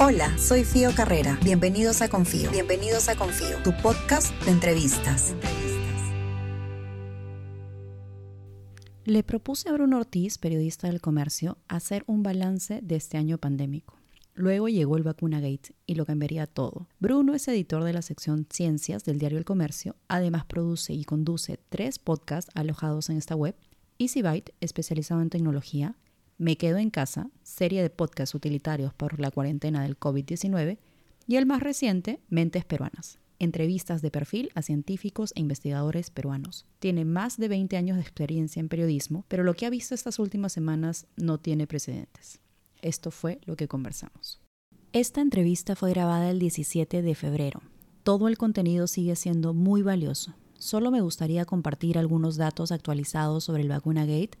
Hola, soy Fío Carrera. Bienvenidos a Confío. Bienvenidos a Confío, tu podcast de entrevistas. Le propuse a Bruno Ortiz, periodista del comercio, hacer un balance de este año pandémico. Luego llegó el Vacuna Gate y lo cambiaría todo. Bruno es editor de la sección Ciencias del diario El Comercio, además produce y conduce tres podcasts alojados en esta web, Easy Byte, especializado en tecnología, me quedo en casa, serie de podcasts utilitarios por la cuarentena del COVID-19, y el más reciente, Mentes Peruanas, entrevistas de perfil a científicos e investigadores peruanos. Tiene más de 20 años de experiencia en periodismo, pero lo que ha visto estas últimas semanas no tiene precedentes. Esto fue lo que conversamos. Esta entrevista fue grabada el 17 de febrero. Todo el contenido sigue siendo muy valioso, solo me gustaría compartir algunos datos actualizados sobre el Vacuna Gate,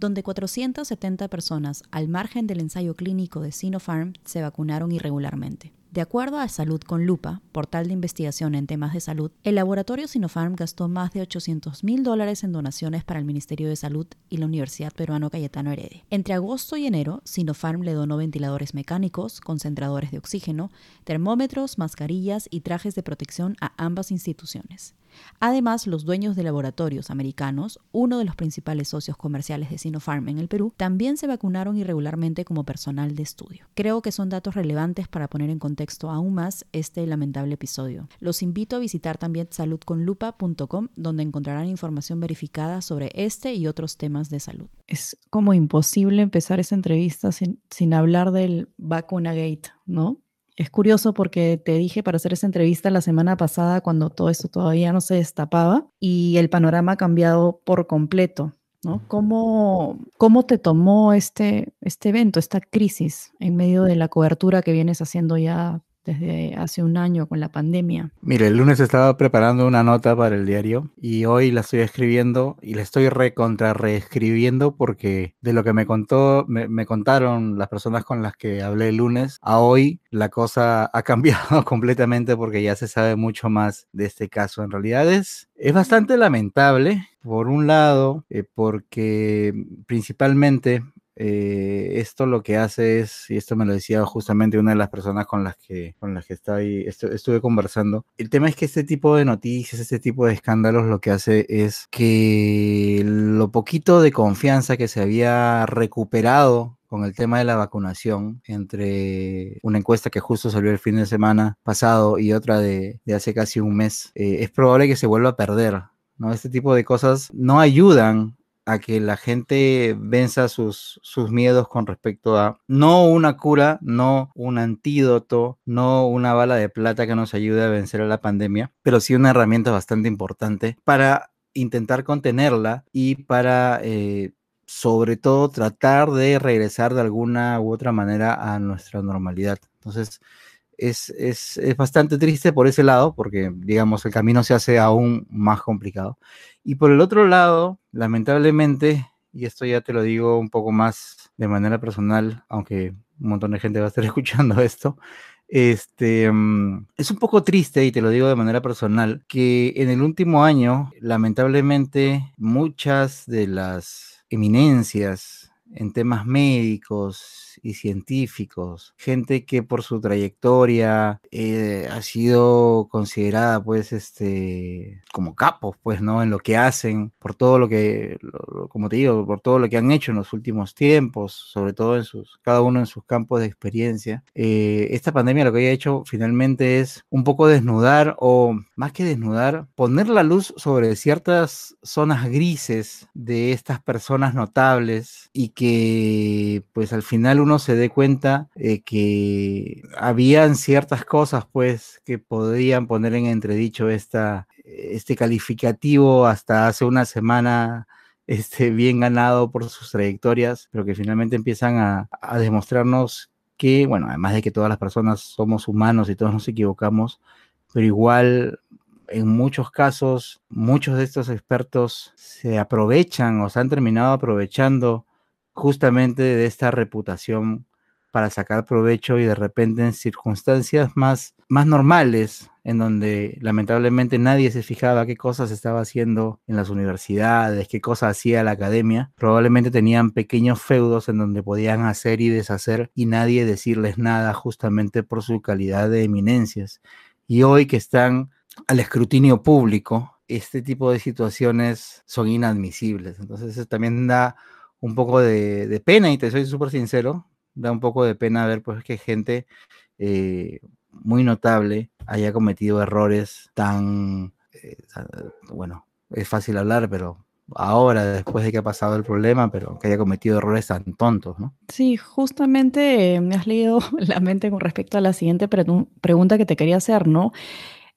donde 470 personas, al margen del ensayo clínico de Sinopharm, se vacunaron irregularmente. De acuerdo a Salud con Lupa, portal de investigación en temas de salud, el laboratorio Sinopharm gastó más de 800 mil dólares en donaciones para el Ministerio de Salud y la Universidad Peruano Cayetano Heredia. Entre agosto y enero, Sinopharm le donó ventiladores mecánicos, concentradores de oxígeno, termómetros, mascarillas y trajes de protección a ambas instituciones. Además, los dueños de laboratorios americanos, uno de los principales socios comerciales de Sinopharm en el Perú, también se vacunaron irregularmente como personal de estudio. Creo que son datos relevantes para poner en contexto aún más este lamentable episodio. Los invito a visitar también saludconlupa.com, donde encontrarán información verificada sobre este y otros temas de salud. Es como imposible empezar esa entrevista sin, sin hablar del Vacuna Gate, ¿no? Es curioso porque te dije para hacer esa entrevista la semana pasada cuando todo esto todavía no se destapaba y el panorama ha cambiado por completo. ¿No? ¿Cómo, ¿Cómo te tomó este, este evento, esta crisis en medio de la cobertura que vienes haciendo ya desde hace un año con la pandemia. Mire, el lunes estaba preparando una nota para el diario y hoy la estoy escribiendo y la estoy recontra reescribiendo porque de lo que me contó, me, contaron las personas con las que hablé el lunes, a hoy la cosa ha cambiado completamente porque ya se sabe mucho más de este caso. En realidad es, es bastante lamentable, por un lado, eh, porque principalmente eh, esto lo que hace es, y esto me lo decía justamente una de las personas con las que, con las que estuve conversando, el tema es que este tipo de noticias, este tipo de escándalos lo que hace es que lo poquito de confianza que se había recuperado con el tema de la vacunación entre una encuesta que justo salió el fin de semana pasado y otra de, hace casi un mes, eh, es probable que se vuelva a perder. ¿no? Este tipo de cosas no ayudan a que la gente venza sus, sus miedos con respecto a no una cura, no un antídoto, no una bala de plata que nos ayude a vencer a la pandemia, pero sí una herramienta bastante importante para intentar contenerla y para eh, sobre todo tratar de regresar de alguna u otra manera a nuestra normalidad. Entonces, es, es, es, bastante triste por ese lado, porque digamos el camino se hace aún más complicado. Y por el otro lado, lamentablemente, y esto ya te lo digo un poco más de manera personal, aunque un montón de gente va a estar escuchando esto, este, mm, es un poco triste, y te lo digo de manera personal, que en el último año, lamentablemente, muchas de las eminencias en temas médicos y científicos, gente que por su trayectoria eh, ha sido considerada pues este como capos pues no en lo que hacen, por todo lo que como te digo, por todo lo que han hecho en los últimos tiempos, sobre todo en sus cada uno en sus campos de experiencia. Eh, esta pandemia lo que ha hecho finalmente es un poco desnudar o más que desnudar, poner la luz sobre ciertas zonas grises de estas personas notables y que pues al final uno se dé cuenta eh, que habían ciertas cosas, pues, que podrían poner en entredicho esta, este calificativo hasta hace una semana este, bien ganado por sus trayectorias, pero que finalmente empiezan a, a demostrarnos que, bueno, además de que todas las personas somos humanos y todos nos equivocamos, pero igual en muchos casos, muchos de estos expertos se aprovechan o se han terminado aprovechando justamente de esta reputación para sacar provecho y de repente en circunstancias más, más normales, en donde lamentablemente nadie se fijaba qué cosas estaba haciendo en las universidades, qué cosas hacía la academia, probablemente tenían pequeños feudos en donde podían hacer y deshacer y nadie decirles nada justamente por su calidad de eminencias. Y hoy que están al escrutinio público, este tipo de situaciones son inadmisibles. Entonces eso también da un poco de, pena, y te soy súper sincero, da un poco de pena ver pues que gente eh, muy notable haya cometido errores tan, eh, bueno, es fácil hablar, pero ahora, después de que ha pasado el problema, pero que haya cometido errores tan tontos, ¿no? Sí, justamente eh, me has leído la mente con respecto a la siguiente pregunta que te quería hacer, ¿no?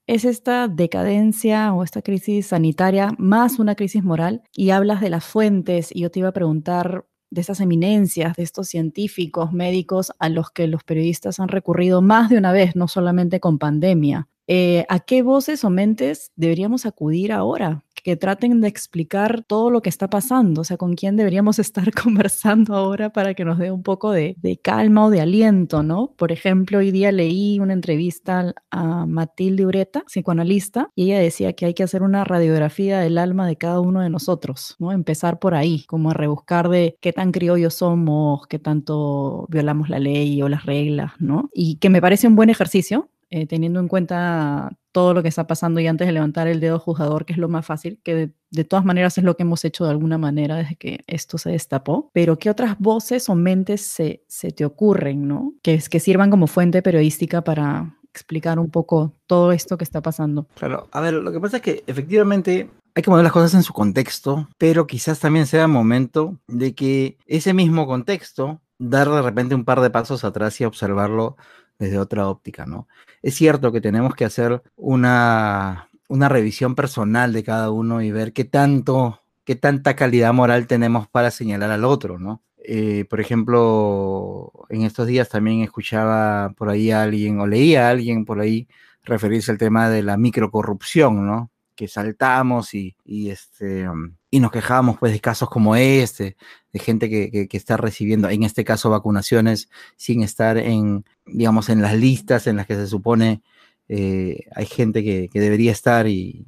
Es esta decadencia o esta crisis sanitaria más una crisis moral y hablas de las fuentes y yo te iba a preguntar de esas eminencias, de estos científicos, médicos a los que los periodistas han recurrido más de una vez, no solamente con pandemia. Eh, ¿A qué voces o mentes deberíamos acudir ahora? Que traten de explicar todo lo que está pasando, o sea, con quién deberíamos estar conversando ahora para que nos dé un poco de, calma o de aliento, ¿no? Por ejemplo, hoy día leí una entrevista a Matilde Ureta, psicoanalista, y ella decía que hay que hacer una radiografía del alma de cada uno de nosotros, ¿no? Empezar por ahí, como a rebuscar de qué tan criollos somos, qué tanto violamos la ley o las reglas, ¿no? Y que me parece un buen ejercicio, eh, teniendo en cuenta todo lo que está pasando y antes de levantar el dedo juzgador, que es lo más fácil, que de, todas maneras es lo que hemos hecho de alguna manera desde que esto se destapó, pero ¿qué otras voces o mentes se, te ocurren, ¿no? Que, que sirvan como fuente periodística para explicar un poco todo esto que está pasando. Claro, a ver, lo que pasa es que efectivamente hay que poner las cosas en su contexto, pero quizás también sea momento de que ese mismo contexto, dar de repente un par de pasos atrás y observarlo desde otra óptica, ¿no? Es cierto que tenemos que hacer una, una revisión personal de cada uno y ver qué tanto, qué tanta calidad moral tenemos para señalar al otro, ¿no? Eh, por ejemplo, en estos días también escuchaba por ahí a alguien o leía a alguien por ahí referirse al tema de la microcorrupción, ¿no? Que saltamos y, y este, y nos quejábamos pues de casos como este, de gente que, que, está recibiendo, en este caso, vacunaciones sin estar en, digamos, en las listas en las que se supone eh, hay gente que, que, debería estar y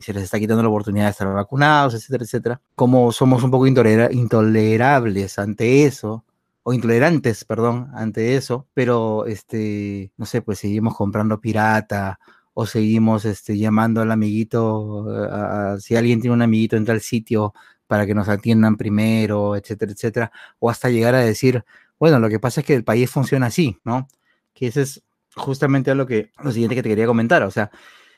se les está quitando la oportunidad de estar vacunados, etcétera, etcétera. Como somos un poco intolerables ante eso, o intolerantes, perdón, ante eso, pero, este, no sé, pues seguimos comprando pirata o seguimos este, llamando al amiguito, si alguien tiene un amiguito en tal sitio para que nos atiendan primero, etcétera, etcétera, o hasta llegar a decir, bueno, lo que pasa es que el país funciona así, ¿no? Que ese es justamente lo, que, lo siguiente que te quería comentar, o sea,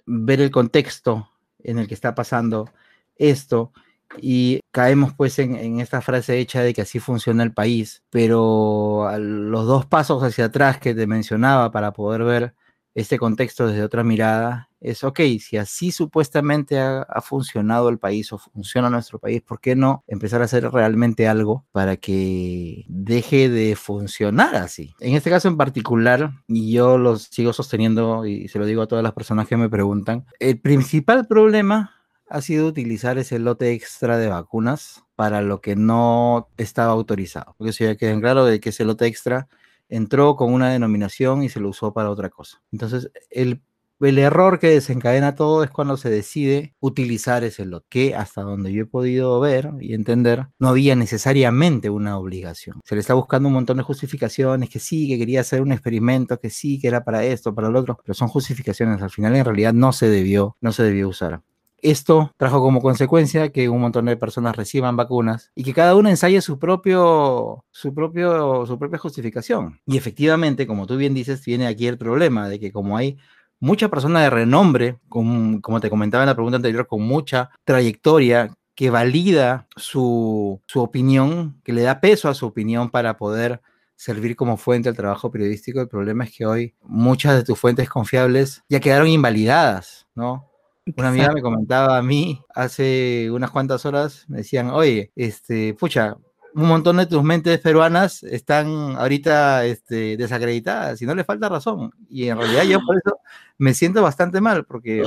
ver el contexto en el que está pasando esto y caemos pues en, esta frase hecha de que así funciona el país, pero los dos pasos hacia atrás que te mencionaba para poder ver este contexto desde otra mirada es, ok, si así supuestamente ha, funcionado el país o funciona nuestro país, ¿por qué no empezar a hacer realmente algo para que deje de funcionar así? En este caso en particular, y yo lo sigo sosteniendo y se lo digo a todas las personas que me preguntan, el principal problema ha sido utilizar ese lote extra de vacunas para lo que no estaba autorizado. Porque si ya queda claro de que ese lote extra entró con una denominación y se lo usó para otra cosa. Entonces, el, el error que desencadena todo es cuando se decide utilizar ese lot, que hasta donde yo he podido ver y entender, no había necesariamente una obligación. Se le está buscando un montón de justificaciones, que sí, que quería hacer un experimento, que sí, que era para esto, para lo otro, pero son justificaciones. Al final, en realidad, no se debió, no se debió usar. Esto trajo como consecuencia que un montón de personas reciban vacunas y que cada uno ensaye su propio, su propio, su propia justificación. Y efectivamente, como tú bien dices, viene aquí el problema de que como hay mucha persona de renombre, como, como te comentaba en la pregunta anterior, con mucha trayectoria que valida su, su opinión, que le da peso a su opinión para poder servir como fuente al trabajo periodístico. El problema es que hoy muchas de tus fuentes confiables ya quedaron invalidadas, ¿no? Una amiga me comentaba a mí hace unas cuantas horas, me decían, oye, este, pucha, un montón de tus mentes peruanas están ahorita este, desacreditadas y no le falta razón. Y en realidad yo por eso me siento bastante mal porque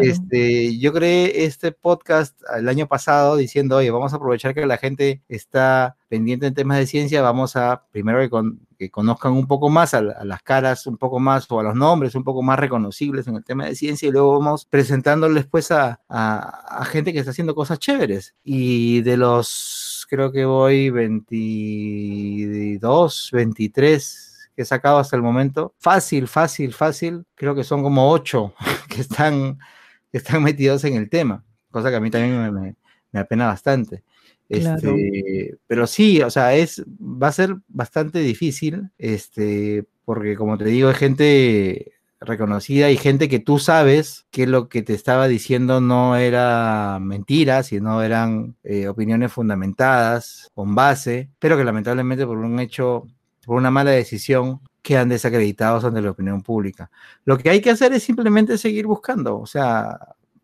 este, yo creé este podcast el año pasado diciendo, oye, vamos a aprovechar que la gente está pendiente en temas de ciencia, vamos a primero que, conozcan un poco más a, las caras, un poco más o a los nombres un poco más reconocibles en el tema de ciencia y luego vamos presentándoles pues a, a gente que está haciendo cosas chéveres. Y de los, creo que voy 22, 23 que he sacado hasta el momento. Fácil, fácil, fácil. Creo que son como ocho que están, que están metidos en el tema, cosa que a mí también me, me, apena bastante. Este, pero sí, o sea, es, va a ser bastante difícil, este, porque como te digo, hay gente reconocida y gente que tú sabes que lo que te estaba diciendo no era mentira, sino eran eh, opiniones fundamentadas, con base, pero que lamentablemente por un hecho por una mala decisión quedan desacreditados ante la opinión pública. Lo que hay que hacer es simplemente seguir buscando. O sea,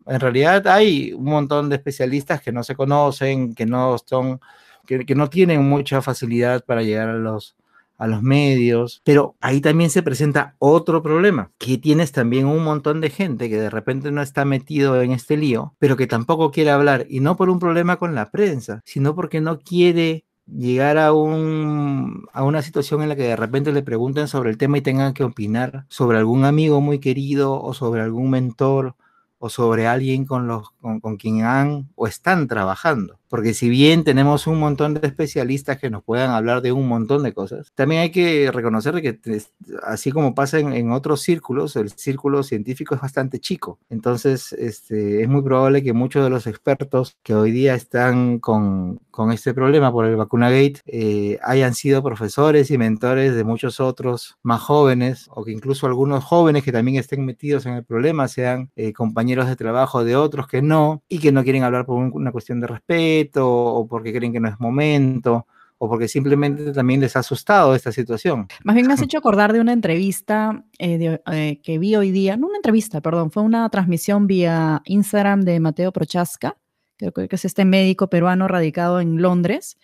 en realidad hay un montón de especialistas que no se conocen, que no son, que, no tienen mucha facilidad para llegar a los, a los medios, pero ahí también se presenta otro problema, que tienes también un montón de gente que de repente no está metido en este lío, pero que tampoco quiere hablar, y no por un problema con la prensa, sino porque no quiere llegar a, un, a una situación en la que de repente le pregunten sobre el tema y tengan que opinar sobre algún amigo muy querido o sobre algún mentor o sobre alguien con, los, con, con quien han o están trabajando. Porque si bien tenemos un montón de especialistas que nos puedan hablar de un montón de cosas, también hay que reconocer que así como pasa en, otros círculos, el círculo científico es bastante chico. Entonces, este, es muy probable que muchos de los expertos que hoy día están con, con este problema por el vacuna gate eh, hayan sido profesores y mentores de muchos otros más jóvenes o que incluso algunos jóvenes que también estén metidos en el problema sean eh, compañeros de trabajo de otros que no y que no quieren hablar por una cuestión de respeto o porque creen que no es momento o porque simplemente también les ha asustado esta situación. Más bien me has hecho acordar de una entrevista eh, eh, que vi hoy día, no una entrevista, perdón, fue una transmisión vía Instagram de Mateo Prochaska, creo que es este médico peruano radicado en Londres,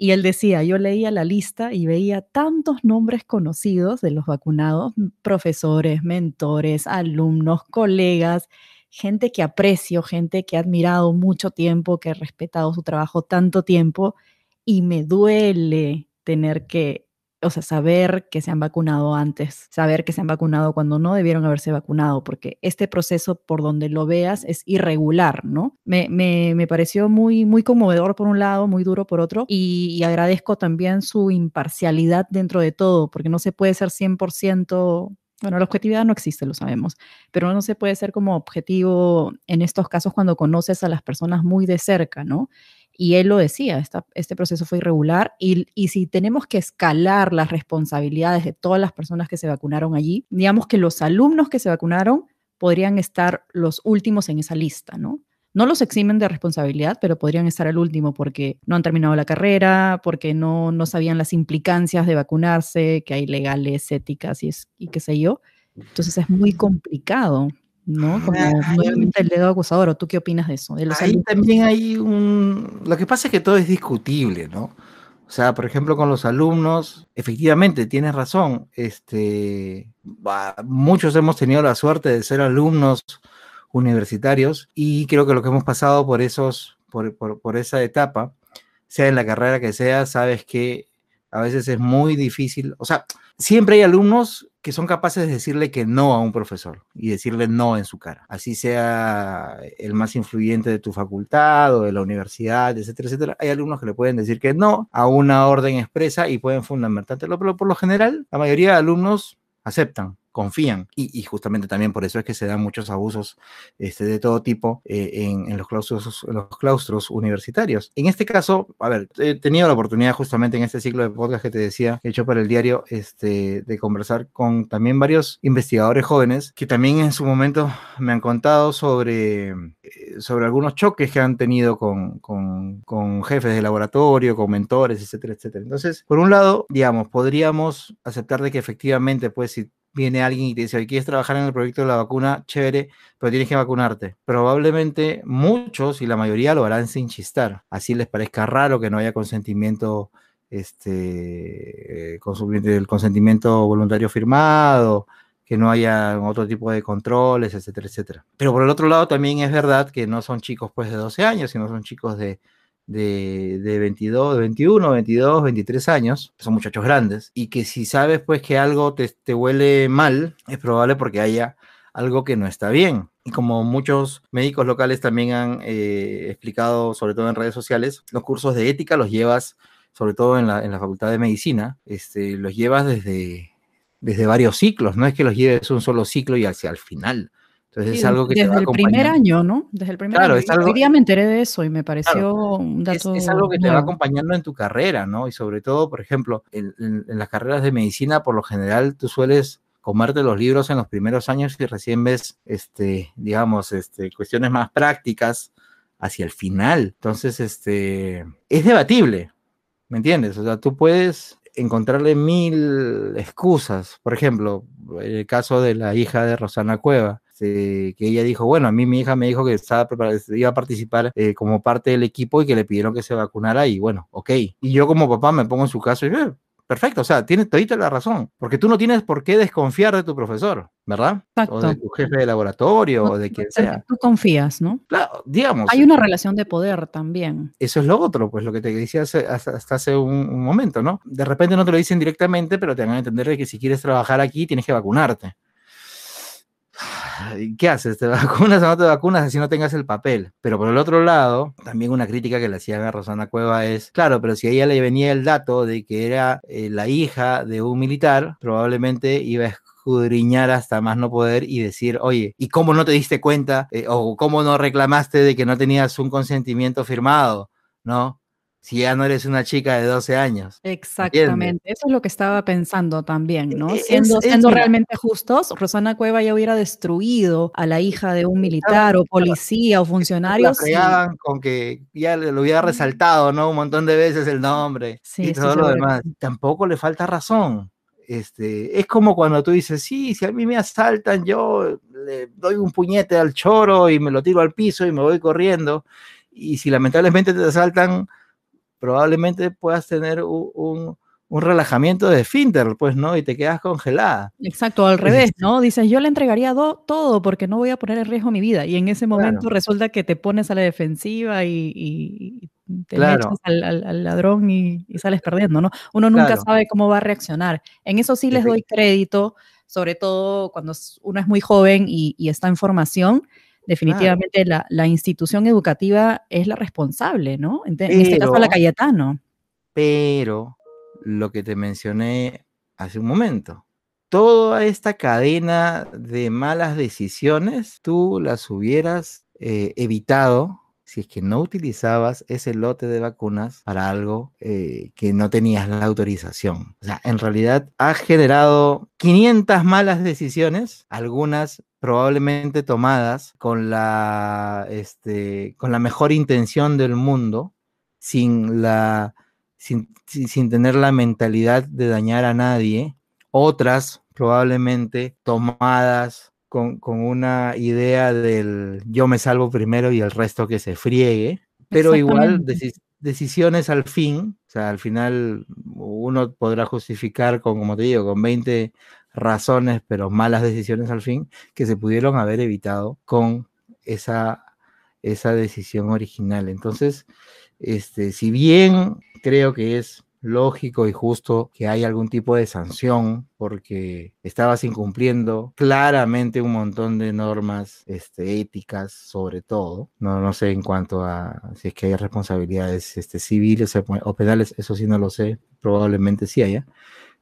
y él decía, yo leía la lista y veía tantos nombres conocidos de los vacunados, profesores, mentores, alumnos, colegas, gente que aprecio, gente que he admirado mucho tiempo, que he respetado su trabajo tanto tiempo y me duele tener que, o sea, saber que se han vacunado antes, saber que se han vacunado cuando no debieron haberse vacunado, porque este proceso, por donde lo veas, es irregular, ¿no? Me, me, pareció muy, muy conmovedor por un lado, muy duro por otro, y, y agradezco también su imparcialidad dentro de todo, porque no se puede ser 100% bueno, la objetividad no existe, lo sabemos, pero no se puede ser como objetivo en estos casos cuando conoces a las personas muy de cerca, ¿no? Y él lo decía, este proceso fue irregular y, y, si tenemos que escalar las responsabilidades de todas las personas que se vacunaron allí, digamos que los alumnos que se vacunaron podrían estar los últimos en esa lista, ¿no? No los eximen de responsabilidad, pero podrían estar al último porque no han terminado la carrera, porque no, no sabían las implicancias de vacunarse, que hay legales, éticas y, es, y qué sé yo. Entonces es muy complicado, ¿no? Como nuevamente el dedo acusador, ¿o tú qué opinas de eso? ahí también hay un... Lo que pasa es que todo es discutible, ¿no? O sea, por ejemplo, con los alumnos, efectivamente, tienes razón. Este, muchos hemos tenido la suerte de ser alumnos universitarios y creo que lo que hemos pasado por esos, por, por, esa etapa, sea en la carrera que sea, sabes que a veces es muy difícil, o sea, siempre hay alumnos que son capaces de decirle que no a un profesor y decirle no en su cara, así sea el más influyente de tu facultad o de la universidad, etcétera, etcétera. Hay alumnos que le pueden decir que no a una orden expresa y pueden fundamentártelo, pero por lo general la mayoría de alumnos aceptan confían. Y, justamente también por eso es que se dan muchos abusos este, de todo tipo eh, en, los claustros, los claustros universitarios. En este caso, a ver, he tenido la oportunidad justamente en este ciclo de podcast que te decía, hecho para el diario, este, de conversar con también varios investigadores jóvenes que también en su momento me han contado sobre, eh, sobre algunos choques que han tenido con, con, con jefes de laboratorio, con mentores, etcétera, etcétera. Entonces, por un lado, digamos, podríamos aceptar de que efectivamente, pues, si viene alguien y te dice, ¿quieres trabajar en el proyecto de la vacuna? Chévere, pero tienes que vacunarte. Probablemente muchos y la mayoría lo harán sin chistar. Así les parezca raro que no haya consentimiento, este, eh, el consentimiento voluntario firmado, que no haya otro tipo de controles, etcétera, etcétera. Pero por el otro lado también es verdad que no son chicos pues de 12 años, sino son chicos de, de, de 22, de 21, 22, 23 años, son muchachos grandes, y que si sabes pues que algo te, te huele mal, es probable porque haya algo que no está bien. Y como muchos médicos locales también han eh, explicado, sobre todo en redes sociales, los cursos de ética los llevas, sobre todo en la, en la Facultad de Medicina, este, los llevas desde, desde varios ciclos, no es que los lleves un solo ciclo y hacia el final. Entonces es algo que desde te va el primer año, ¿no? Desde el primer Claro, año. es algo- Hoy día me enteré de eso y me pareció un es, dato. es algo que te va acompañando en tu carrera, ¿no? Y sobre todo, por ejemplo, en, en- en las carreras de medicina, por lo general, tú sueles comerte los libros en los primeros años y recién ves, este, digamos, este, cuestiones más prácticas hacia el final. Entonces, este, es debatible, ¿me entiendes? O sea, tú puedes encontrarle mil excusas. Por ejemplo, el caso de la hija de Rosana Cueva, este, que ella dijo, bueno, a mí mi hija me dijo que estaba iba a participar eh, como parte del equipo y que le pidieron que se vacunara y bueno, ok. Y yo como papá me pongo en su caso y eh, perfecto, o sea, tienes todita la razón, porque tú no tienes por qué desconfiar de tu profesor, ¿verdad? O de Exacto. tu jefe de laboratorio o de quien sea. Tú confías, ¿no? Claro, digamos, Hay una relación de poder también. eso es lo otro, pues lo que te decía hace- hasta, hasta hace un, un momento, ¿no? De repente no te lo dicen directamente, pero te van a entender de que si quieres trabajar aquí tienes que vacunarte. ¿Y ¿Qué haces? ¿Te vacunas o no te vacunas así no tengas el papel? Pero por el otro lado, también una crítica que le hacían a Rosana Cueva es, claro, pero si a ella le venía el dato de que era eh, la hija de un militar, probablemente iba a escudriñar hasta más no poder y decir, oye, ¿y cómo no te diste cuenta eh, o cómo no reclamaste de que no tenías un consentimiento firmado? ¿No? Si ya no eres una chica de 12 años. Exactamente. Eso es lo que estaba pensando también, ¿no? Es- Siendo, es- siendo realmente justos, Rosana Cueva ya hubiera destruido a la hija de un militar o policía o La funcionario. si- fregaban con que ya le- lo hubiera resaltado, ¿no? Un montón de veces el nombre Sí, y sí, todo lo seguro que demás. Tampoco le falta razón. Este, es como cuando tú dices, sí, si a mí me asaltan, yo le doy un puñete al choro y me lo tiro al piso y me voy corriendo. Y si lamentablemente te asaltan, probablemente puedas tener u- un, un relajamiento de esfínter, pues, ¿no? Y te quedas congelada. Exacto, al revés, ¿no? Dices, yo le entregaría do- todo porque no voy a poner en riesgo mi vida. Y en ese momento resulta que te pones a la defensiva y, y- te Claro. mechas al, al- al ladrón y, y sales perdiendo, ¿no? Uno nunca Claro. sabe cómo va a reaccionar. En eso sí les doy crédito, sobre todo cuando uno es muy joven y, y está en formación. Definitivamente la, la institución educativa es la responsable, ¿no? En, en este caso, la Pero- Cayetano. Pero lo que te mencioné hace un momento, toda esta cadena de malas decisiones, tú las hubieras eh, evitado si es que no utilizabas ese lote de vacunas para algo eh, que no tenías la autorización. O sea, en realidad has generado 500 malas decisiones, algunas probablemente tomadas con la, este, con la mejor intención del mundo, sin la sin- sin tener la mentalidad de dañar a nadie, otras probablemente tomadas con, con una idea del yo me salvo primero y el resto que se friegue, pero igual deci- decisiones al fin, o sea, al final uno podrá justificar con, como te digo, con 20 razones, pero malas decisiones al fin, que se pudieron haber evitado con esa, esa decisión original. Entonces, este, si bien creo que es lógico y justo que haya algún tipo de sanción porque estabas incumpliendo claramente un montón de normas este, éticas sobre todo, no, no sé en cuanto a si es que hay responsabilidades este, civiles o penales, eso sí no lo sé, probablemente sí haya,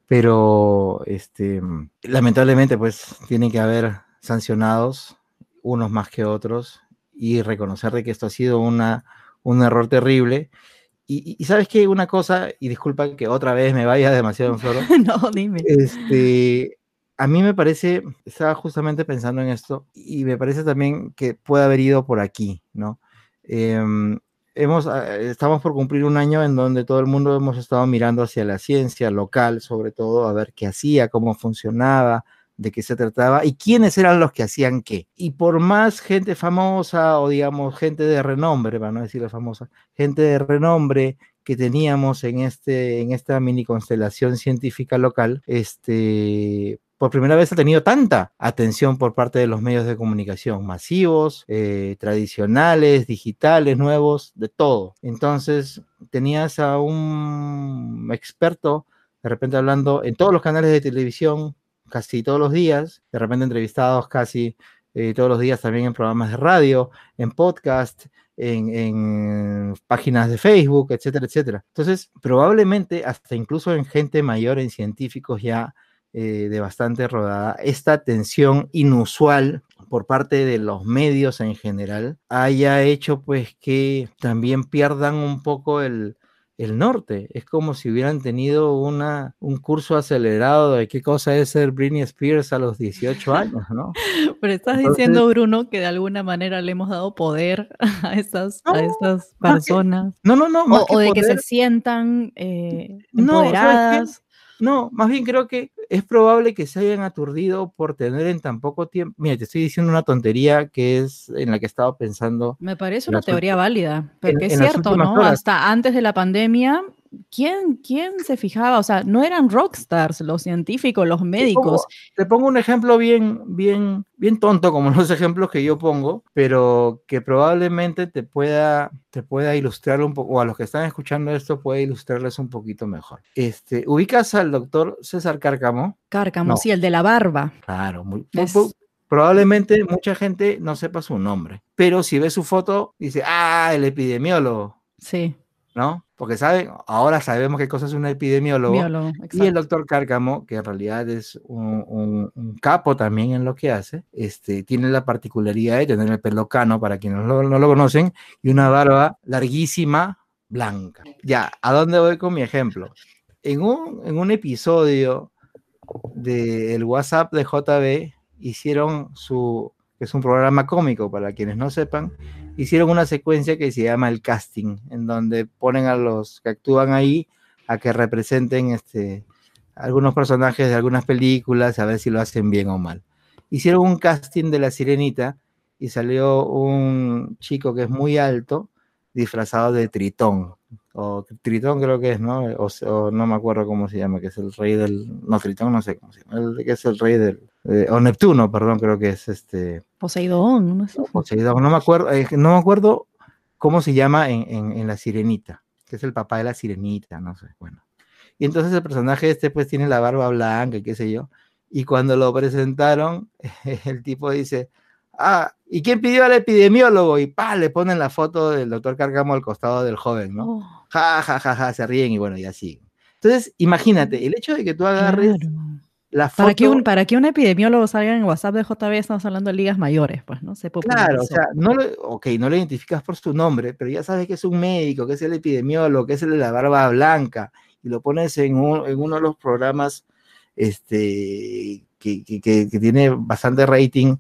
pero este, lamentablemente pues tienen que haber sancionados unos más que otros y reconocer de que esto ha sido una, un error terrible. Y, y- sabes que una cosa, y disculpa que otra vez me vaya demasiado en floro, no, dime. este, a mí me parece, estaba justamente pensando en esto, y me parece también que puede haber ido por aquí, ¿no? Em, hemos, ah, estamos por cumplir un año en donde todo el mundo hemos estado mirando hacia la ciencia local, sobre todo, a ver qué hacía, cómo funcionaba, de qué se trataba y quiénes eran los que hacían qué. Y por más gente famosa o digamos gente de renombre, para no decirle famosa, gente de renombre que teníamos en, este, en esta mini constelación científica local, este, por primera vez ha tenido tanta atención por parte de los medios de comunicación masivos, eh, tradicionales, digitales, nuevos, de todo. Entonces, tenías a un experto de repente hablando en todos los canales de televisión, casi todos los días, de repente entrevistados casi eh, todos los días también en programas de radio, en podcast, en, páginas de Facebook, etcétera, etcétera. Entonces, probablemente hasta incluso en gente mayor, en científicos ya eh, de bastante rodada, esta atención inusual por parte de los medios en general haya hecho pues que también pierdan un poco el, el norte. Es como si hubieran tenido una, un curso acelerado de qué cosa es ser Britney Spears a los 18 años, ¿no? Pero estás diciendo, Bruno, que de alguna manera le hemos dado poder a estas, a estas personas. no, no, no. o, de que se sientan eh, empoderadas. No, más bien creo que es probable que se hayan aturdido por tener en tan poco tiempo. Mira, te estoy diciendo una tontería que es en la que he estado pensando. Me parece una teoría válida, porque es cierto, ¿no? Hasta antes de la pandemia ¿quién, ¿quién se fijaba? O sea, no eran rockstars los científicos, los médicos. Te pongo, un ejemplo bien, bien, bien tonto, como los ejemplos que yo pongo, pero que probablemente te pueda, te pueda ilustrar un poco, o a los que están escuchando esto puede ilustrarles un poquito mejor. Este, ¿Ubicas al doctor César Cárcamo? Cárcamo, sí, el de la barba. Claro, muy, Probablemente mucha gente no sepa su nombre, pero si ve su foto, dice, ah, el epidemiólogo. Sí. ¿No? Porque saben, ahora sabemos qué cosa es un epidemiólogo. y el doctor Cárcamo, que en realidad es un, capo también en lo que hace, este, tiene la particularidad de tener el pelo cano, para quienes no, lo conocen, y una barba larguísima, blanca. Ya, ¿a dónde voy con mi ejemplo? En un, en un episodio del WhatsApp de JB, hicieron su, que es un programa cómico, para quienes no sepan, hicieron una secuencia que se llama el casting, en donde ponen a los que actúan ahí a que representen este, algunos personajes de algunas películas, a ver si lo hacen bien o mal. Hicieron un casting de la sirenita y salió un chico que es muy alto, disfrazado de Tritón, o Tritón creo que es, ¿no? O, no me acuerdo cómo se llama, que es el rey del, no, Tritón no sé cómo se llama, el, que es el rey del, eh, o Neptuno, perdón, creo que es este. Poseidón, no Poseidón, no me acuerdo, eh, no me acuerdo cómo se llama en, en, La Sirenita, que es el papá de la Sirenita, no sé, bueno. Y entonces el personaje este pues tiene la barba blanca y qué sé yo, y cuando lo presentaron, el tipo dice, ah, ¿y quién pidió al epidemiólogo? Y pa, le ponen la foto del doctor Cargamo al costado del joven, ¿no? Oh. Ja, ja, ja, ja, se ríen y bueno, y así. Entonces, imagínate, el hecho de que tú agarres la foto... Para que, un, para que un epidemiólogo salga en WhatsApp de JB, estamos hablando de ligas mayores, pues, ¿no? Se claro, o sea, no lo, ok, no lo identificas por su nombre, pero ya sabes que es un médico, que es el epidemiólogo, que es el de la barba blanca, y lo pones en, en uno de los programas este, que, que, que, que tiene bastante rating,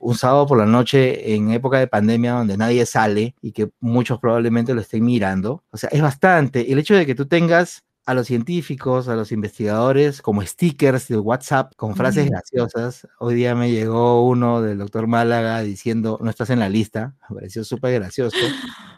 un sábado por la noche en época de pandemia donde nadie sale y que muchos probablemente lo estén mirando. O sea, es bastante. El hecho de que tú tengas a los científicos, a los investigadores, como stickers de WhatsApp con frases graciosas. Hoy día me llegó uno del doctor Málaga diciendo, no estás en la lista. Me pareció súper gracioso.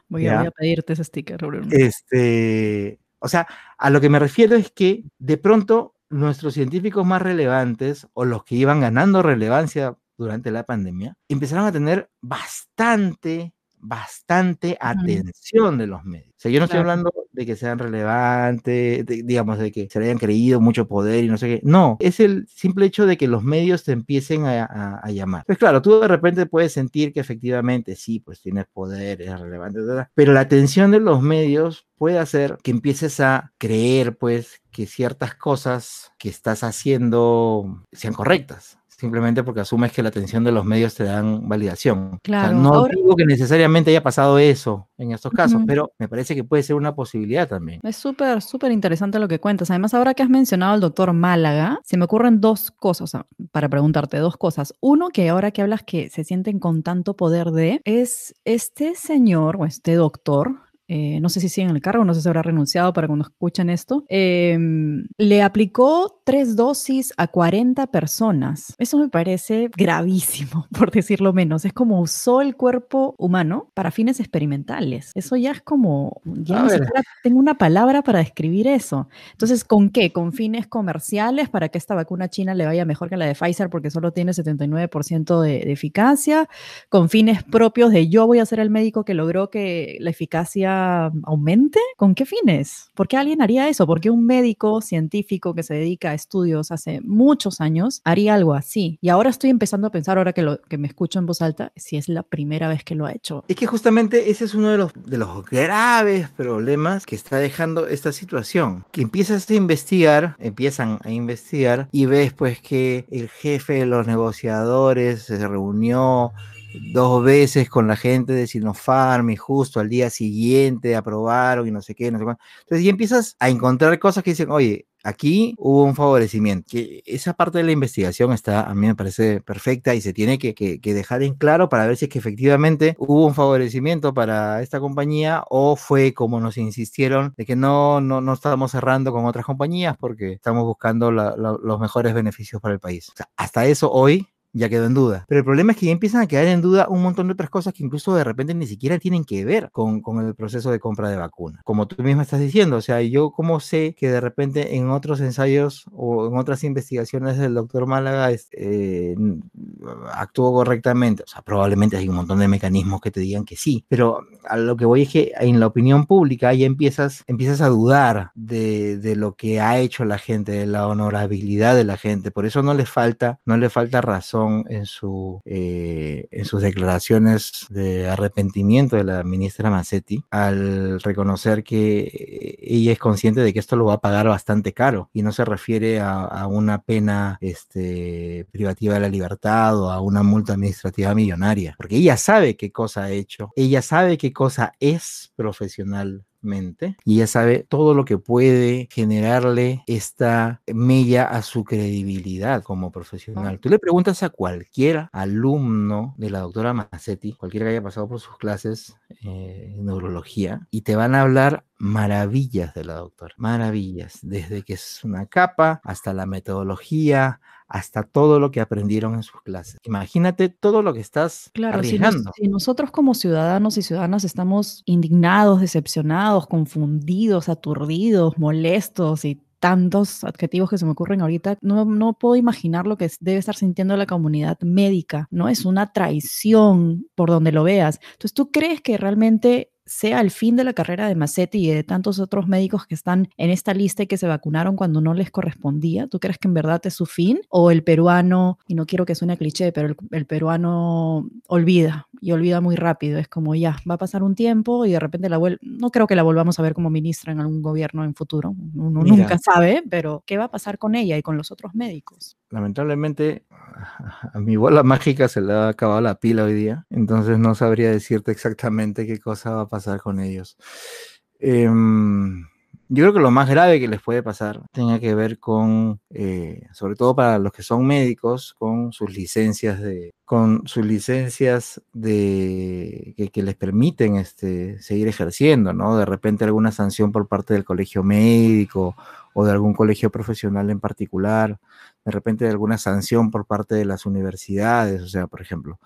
Voy a, pedirte ese sticker, Este, o sea, a lo que me refiero es que de pronto nuestros científicos más relevantes o los que iban ganando relevancia durante la pandemia, empezaron a tener bastante, bastante atención de los medios. O sea, yo no estoy hablando de que sean relevantes, digamos, de que se le hayan creído mucho poder y no sé qué. No, es el simple hecho de que los medios te empiecen a, llamar. Pues claro, tú de repente puedes sentir que efectivamente sí, pues tienes poder, es relevante, pero la atención de los medios puede hacer que empieces a creer, pues, que ciertas cosas que estás haciendo sean correctas simplemente porque asumes que la atención de los medios te dan validación. Claro. no digo que necesariamente haya pasado eso en estos casos, pero me parece que puede ser una posibilidad también. Es súper, súper interesante lo que cuentas. Además, ahora que has mencionado al doctor Málaga, se me ocurren dos cosas para preguntarte, dos cosas. Uno, que ahora que hablas que se sienten con tanto poder de, es este señor o este doctor eh, no sé si sigue en el cargo, no sé si habrá renunciado para cuando escuchen esto, em, le aplicó tres dosis a 40 personas. Eso me parece gravísimo, por decirlo menos. Es como usó el cuerpo humano para fines experimentales. Eso ya es como, ya ni siquiera tengo una palabra para describir eso. Entonces, ¿con qué? ¿Con fines comerciales para que esta vacuna china le vaya mejor que la de Pfizer porque solo tiene 79% de, de eficacia? ¿Con fines propios de yo voy a ser el médico que logró que la eficacia aumente? ¿Con qué fines? ¿Por qué alguien haría eso? ¿Por qué un médico científico que se dedica a estudios hace muchos años haría algo así? Y ahora estoy empezando a pensar, ahora que, lo, que me escucho en voz alta, si es la primera vez que lo ha hecho. Es que justamente ese es uno de los, de los graves problemas que está dejando esta situación. Que empiezas a investigar, empiezan a investigar y ves pues que el jefe de los negociadores se reunió dos veces con la gente de Sinopharm y justo al día siguiente aprobaron y no sé qué, no. Entonces ya empiezas a encontrar cosas que dicen, oye, aquí hubo un favorecimiento. Que esa parte de la investigación está, a mí me parece perfecta y se tiene que, que, dejar en claro para ver si es que efectivamente hubo un favorecimiento para esta compañía o fue como nos insistieron de que no, no, no estamos cerrando con otras compañías porque estamos buscando los mejores beneficios para el país. Hasta eso hoy ya quedó en duda. Pero el problema es que ya empiezan a quedar en duda un montón de otras cosas que incluso de repente ni siquiera tienen que ver con, con el proceso de compra de vacuna. Como tú misma estás diciendo, o sea, yo cómo sé que de repente en otros ensayos o en otras investigaciones del doctor Málaga eh, actuó correctamente. O sea, probablemente hay un montón de mecanismos que te digan que sí, pero a lo que voy es que en la opinión pública ya empiezas, empiezas a dudar de, de lo que ha hecho la gente, de la honorabilidad de la gente. Por eso no le falta, no le falta razón en, su, eh, en sus declaraciones de arrepentimiento de la ministra Massetti al reconocer que ella es consciente de que esto lo va a pagar bastante caro y no se refiere a, a una pena este, privativa de la libertad o a una multa administrativa millonaria, porque ella sabe qué cosa ha hecho, ella sabe qué cosa es profesional mente y ya sabe todo lo que puede generarle esta mella a su credibilidad como profesional. Tú le preguntas a cualquier alumno de la doctora Massetti, cualquiera que haya pasado por sus clases eh, en neurología, y te van a hablar maravillas de la doctora, maravillas, desde que es una capa hasta la metodología, hasta todo lo que aprendieron en sus clases. Imagínate todo lo que estás claro, arriesgando. Si, nos, si nosotros como ciudadanos y ciudadanas estamos indignados, decepcionados, confundidos, aturdidos, molestos y tantos adjetivos que se me ocurren ahorita, no, no puedo imaginar lo que debe estar sintiendo la comunidad médica, ¿no? Es una traición por donde lo veas. Entonces, ¿tú crees que realmente sea el fin de la carrera de Massetti y de tantos otros médicos que están en esta lista y que se vacunaron cuando no les correspondía? ¿Tú crees que en verdad es su fin? ¿O el peruano, y no quiero que suene cliché, pero el, el peruano olvida y olvida muy rápido? Es como ya, va a pasar un tiempo y de repente la vuelve, no creo que la volvamos a ver como ministra en algún gobierno en futuro, uno Mira, nunca sabe, pero ¿qué va a pasar con ella y con los otros médicos? Lamentablemente, a mi bola mágica se le ha acabado la pila hoy día, entonces no sabría decirte exactamente qué cosa va a pasar con ellos. Eh, yo creo que lo más grave que les puede pasar tenga que ver con, eh, sobre todo para los que son médicos, con sus licencias de, con sus licencias de que, que les permiten este, seguir ejerciendo, ¿no? De repente alguna sanción por parte del colegio médico o de algún colegio profesional en particular, de repente de alguna sanción por parte de las universidades, o sea, por ejemplo,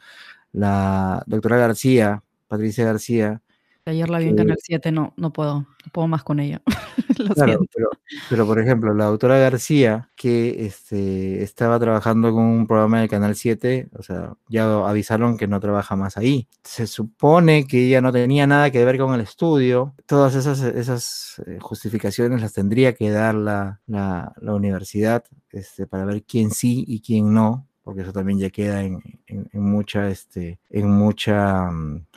la doctora García, Patricia García, Ayer la vi en Canal 7, no, no puedo, no puedo más con ella. Lo claro. Pero, pero, por ejemplo, la doctora García, que este, estaba trabajando con un programa de Canal 7, o sea, ya avisaron que no trabaja más ahí. Se supone que ella no tenía nada que ver con el estudio. Todas esas, esas eh, justificaciones las tendría que dar la, la, la universidad este, para ver quién sí y quién no porque eso también ya queda en, en, en mucha, este, en mucha...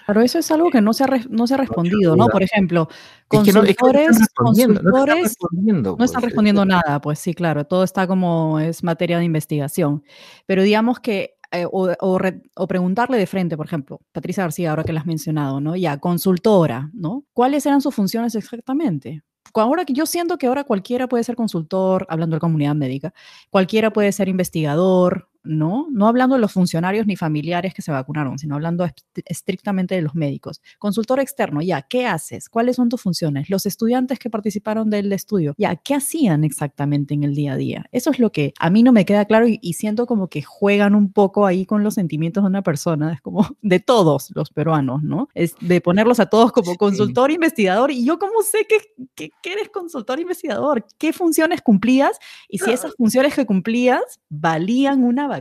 Pero eso es algo que no se ha, no se ha respondido, ¿no? Por ejemplo, consultores, es que no, es que no consultores no están respondiendo, no están pues, respondiendo nada, pues sí, claro, todo está como es materia de investigación. Pero digamos que eh, o, o, re, o, preguntarle de frente, por ejemplo, Patricia García, ahora que la has mencionado, ¿no? Ya, consultora, ¿no? ¿Cuáles eran sus funciones exactamente? Ahora yo siento que ahora cualquiera puede ser consultor, hablando de comunidad médica, cualquiera puede ser investigador, ¿no? No hablando de los funcionarios ni familiares que se vacunaron, sino hablando estrictamente de los médicos. Consultor externo, ya, ¿qué haces? ¿Cuáles son tus funciones? Los estudiantes que participaron del estudio, ya, ¿qué hacían exactamente en el día a día? Eso es lo que a mí no me queda claro y, siento como que juegan un poco ahí con los sentimientos de una persona, es como de todos los peruanos, ¿no? Es de ponerlos a todos como consultor investigador y yo cómo sé que, que, eres consultor investigador, qué funciones cumplías y si esas funciones que cumplías valían una vacuna.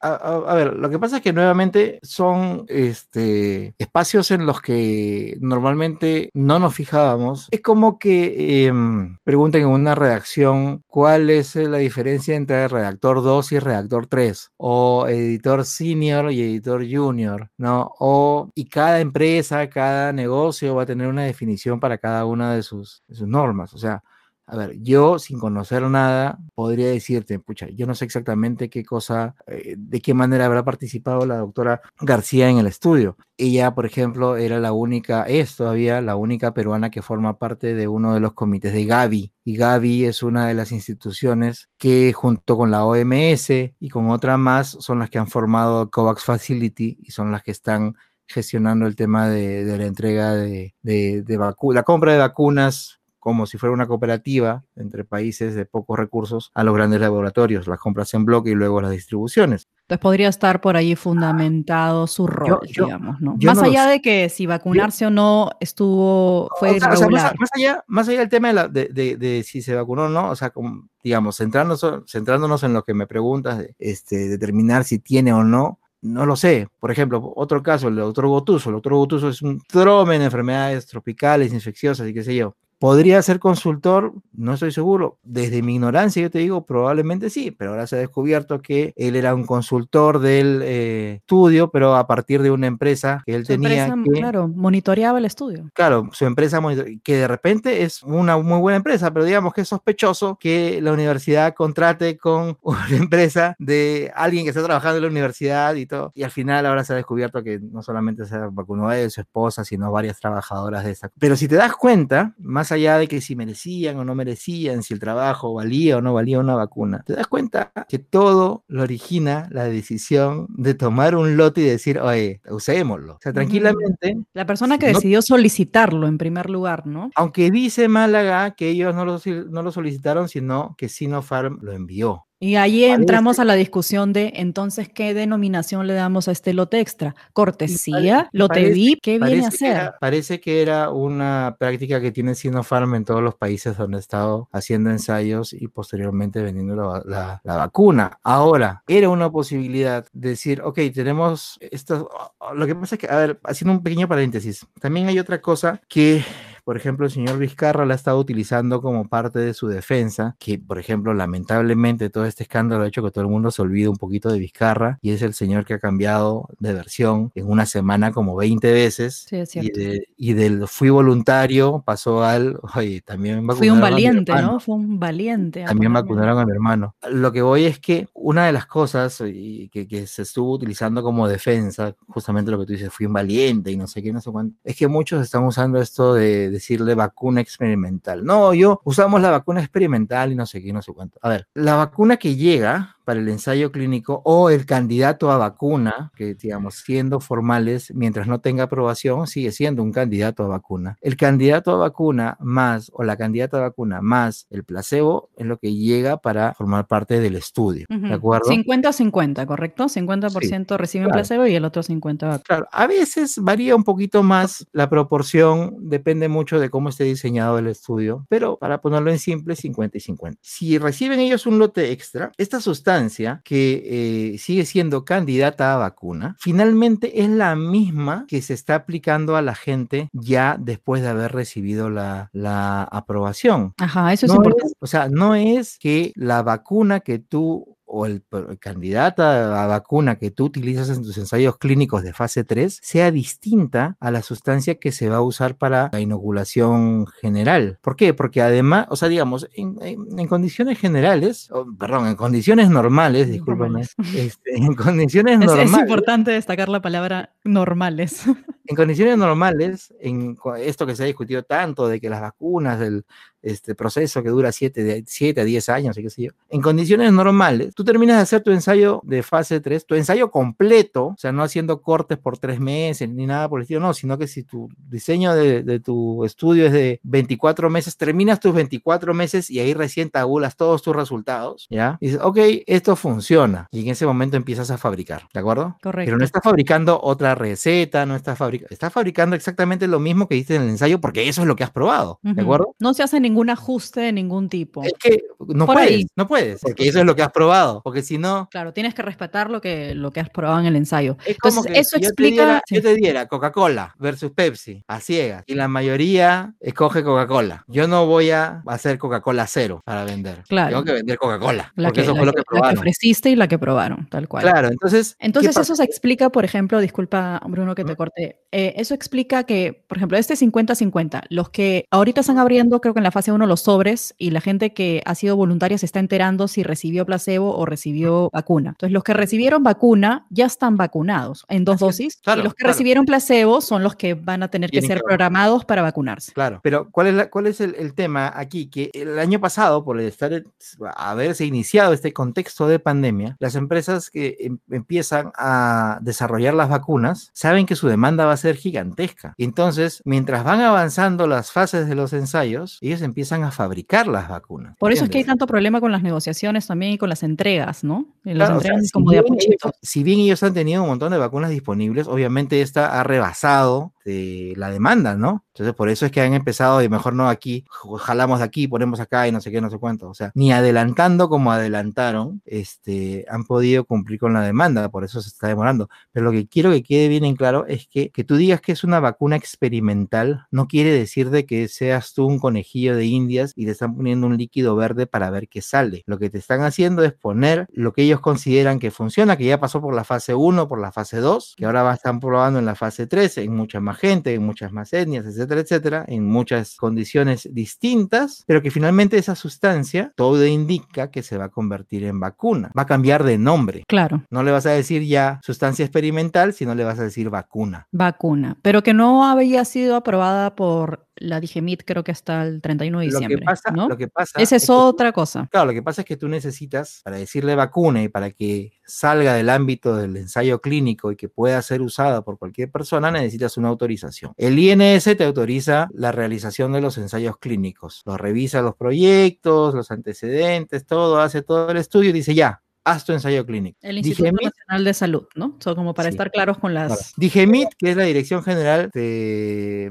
A, ver, lo que pasa es que nuevamente son este, espacios en los que normalmente no nos fijábamos. Es como que em, pregunten en una redacción cuál es la diferencia entre redactor 2 y redactor 3 o editor senior y editor junior, ¿no? O y cada empresa, cada negocio va a tener una definición para cada una de sus, de sus normas. O sea, a ver, yo sin conocer nada podría decirte, pucha, yo no sé exactamente qué cosa, eh, de qué manera habrá participado la doctora García en el estudio. Ella, por ejemplo, era la única, es todavía la única peruana que forma parte de uno de los comités de Gavi. Y Gavi es una de las instituciones que junto con la OMS y con otra más son las que han formado COVAX Facility y son las que están gestionando el tema de, la entrega de, de, de la compra de vacunas como si fuera una cooperativa entre países de pocos recursos a los grandes laboratorios, las compras en bloque y luego las distribuciones. Entonces podría estar por ahí fundamentado su rol, digamos, ¿no? Más allá de que si vacunarse o no estuvo, fue más, allá, más allá del tema de, de, si se vacunó o no, o sea, como, digamos, centrándonos, centrándonos en lo que me preguntas, este, determinar si tiene o no, no lo sé. Por ejemplo, otro caso, el doctor Gotuso. El doctor Gotuso es un tromen de enfermedades tropicales, infecciosas y qué sé yo. ¿Podría ser consultor? No estoy seguro. Desde mi ignorancia, yo te digo, probablemente sí, pero ahora se ha descubierto que él era un consultor del eh, estudio, pero a partir de una empresa que él tenía. claro, monitoreaba el estudio. Claro, su empresa, que de repente es una muy buena empresa, pero digamos que es sospechoso que la universidad contrate con una empresa de alguien que está trabajando en la universidad y todo. Y al final ahora se ha descubierto que no solamente se vacunó él, su esposa, sino varias trabajadoras de esa. Pero si te das cuenta, más allá de que si merecían o no merecían, si el trabajo valía o no valía una vacuna, te das cuenta que todo lo origina la decisión de tomar un lote y decir, oye, usémoslo. O sea, tranquilamente. La persona que decidió solicitarlo en primer lugar, ¿no? Aunque dice Málaga que ellos no lo, no lo solicitaron, sino que Sinopharm lo envió. Y ahí entramos a la discusión de entonces qué denominación le damos a este lote extra. Cortesía, lote VIP, ¿qué viene a ser? parece que era una práctica que tiene Sinopharm en todos los países donde ha estado haciendo ensayos y posteriormente vendiendo la, vacuna. Ahora, era una posibilidad decir, ok, tenemos esto. Lo que pasa es que, a ver, haciendo un pequeño paréntesis, también hay otra cosa que por ejemplo, el señor Vizcarra la ha estado utilizando como parte de su defensa, que, por ejemplo, lamentablemente todo este escándalo ha hecho que todo el mundo se olvide un poquito de Vizcarra, y es el señor que ha cambiado de versión en una semana como 20 veces. Sí, es cierto. Y, del fui voluntario pasó al, oye, también Fui un valiente, ¿no? Fue un valiente. También vacunaron a mi hermano. Lo que voy es que una de las cosas que, que se estuvo utilizando como defensa, justamente lo que tú dices, fui un valiente y no sé qué, no sé cuánto, es que muchos están usando esto de decirle vacuna experimental. No, yo usamos la vacuna experimental y no sé qué, no sé cuánto. A ver, la vacuna que llega para el ensayo clínico o el candidato a vacuna, que digamos, siendo formales, mientras no tenga aprobación, sigue siendo un candidato a vacuna. El candidato a vacuna más o la candidata a vacuna más el placebo es lo que llega para formar parte del estudio. ¿De acuerdo? 50-50, ¿correcto? 50% reciben placebo y el otro 50% Claro, a veces varía un poquito más la proporción, depende mucho de cómo esté diseñado el estudio, pero para ponerlo en simple, 50 y 50. Si reciben ellos un lote extra, esta sustancia que eh, sigue siendo candidata a vacuna, finalmente es la misma que se está aplicando a la gente ya después de haber recibido la, aprobación. Ajá, eso es importante. o sea, no es que la vacuna que tú o el, candidato a vacuna que tú utilizas en tus ensayos clínicos de fase 3 sea distinta a la sustancia que se va a usar para la inoculación general. ¿Por qué? Porque además, o sea, digamos, en, condiciones generales, perdón, en condiciones normales, discúlpame, este, en condiciones normales. Es importante destacar la palabra normales. En condiciones normales, en esto que se ha discutido tanto de que las vacunas del este proceso que dura 7 a 10 años, y qué sé yo. En condiciones normales, tú terminas de hacer tu ensayo de fase 3, tu ensayo completo, o sea, no haciendo cortes por 3 meses ni nada por el estilo, no, sino que si tu diseño de, de tu estudio es de 24 meses, terminas tus 24 meses y ahí recién tabulas todos tus resultados, ¿ya? Y dices, ok, esto funciona. Y en ese momento empiezas a fabricar, ¿de acuerdo? Correcto. Pero no estás fabricando otra receta, no estás fabricando, estás fabricando exactamente lo mismo que hiciste en el ensayo porque eso es lo que has probado, ¿de Ujú. acuerdo? No se hace ningún ajuste de ningún tipo. Es que no Por puedes, ahí. no puedes, porque eso es lo que has probado, porque si no, Claro, tienes que respetar lo que, lo que has probado en el ensayo. es como que eso si yo te explica. diera, sí. yo te diera Coca-Cola versus Pepsi a ciegas y la mayoría escoge Coca-Cola. Yo no voy a hacer Coca-Cola cero para vender. Claro. Tengo que vender Coca-Cola, La porque que, eso fue lo que- que la que probaron. ofreciste y la que probaron, tal cual. Claro, entonces, ¿qué Entonces eso se explica, por ejemplo, disculpa Bruno que te corté, eh, eso explica que, por ejemplo, este 50-50, los que ahorita están abriendo, creo que en la fase 1 los sobres y la gente que ha sido voluntaria se está enterando si recibió placebo o recibió vacuna. Entonces los que recibieron vacuna ya están vacunados en dos dosis claro, y los que claro. recibieron placebo son los que van a tener que ser programados para vacunarse. Claro, pero ¿cuál es, la- cuál es el, el tema aquí? Que el año pasado, por el estar, haberse iniciado este contexto de pandemia, las empresas que em- empiezan a desarrollar las vacunas saben que su demanda va a ser gigantesca. Entonces, mientras van avanzando las fases de los ensayos, ellos empiezan a fabricar las vacunas. Por eso es que hay tanto problema con las negociaciones también y con las entregas, ¿no? Y las Claro, o sea, entregan si como de ellos- si bien ellos han tenido un montón de vacunas disponibles, obviamente esta ha rebasado eh, la demanda, ¿no? Entonces, por eso es que han empezado y mejor no aquí, jalamos de aquí, ponemos acá y no sé qué, no sé cuánto. O sea, ni adelantando como adelantaron, este, han podido cumplir con la demanda, por eso se está demorando. Pero lo que quiero que quede bien en claro es que que tú digas que es una vacuna experimental no quiere decir de que seas tú un conejillo de indias y te están poniendo un líquido verde para ver qué sale. Lo que te están haciendo es poner lo que ellos consideran que funciona, que ya pasó por la fase 1, por la fase 2, que ahora estar probando en la fase 3, en mucha más gente, en muchas más etnias, etcétera, etcétera, en muchas condiciones distintas, pero que finalmente esa sustancia todo indica que se va a convertir en vacuna. Va a cambiar de nombre. Claro. No le vas a decir ya sustancia experimental, sino le vas a decir vacuna. vacuna, pero que no había sido aprobada por la Digemit, creo que hasta el 31 de Lo que diciembre. pasa, ¿no? lo que pasa Esa es otra cosa. Claro, lo que pasa es que tú necesitas, para decirle vacuna y para que salga del ámbito del ensayo clínico y que pueda ser usada por cualquier persona, necesitas una autorización. El INS te autoriza la realización de los ensayos clínicos. Lo revisa los proyectos, los antecedentes, todo, hace todo el estudio y dice ya, haz tu ensayo clínico. El Instituto Digemit- Nacional de Salud, ¿no? So, como para Sí. estar claros con las... Claro. Digemit, que es la Dirección General de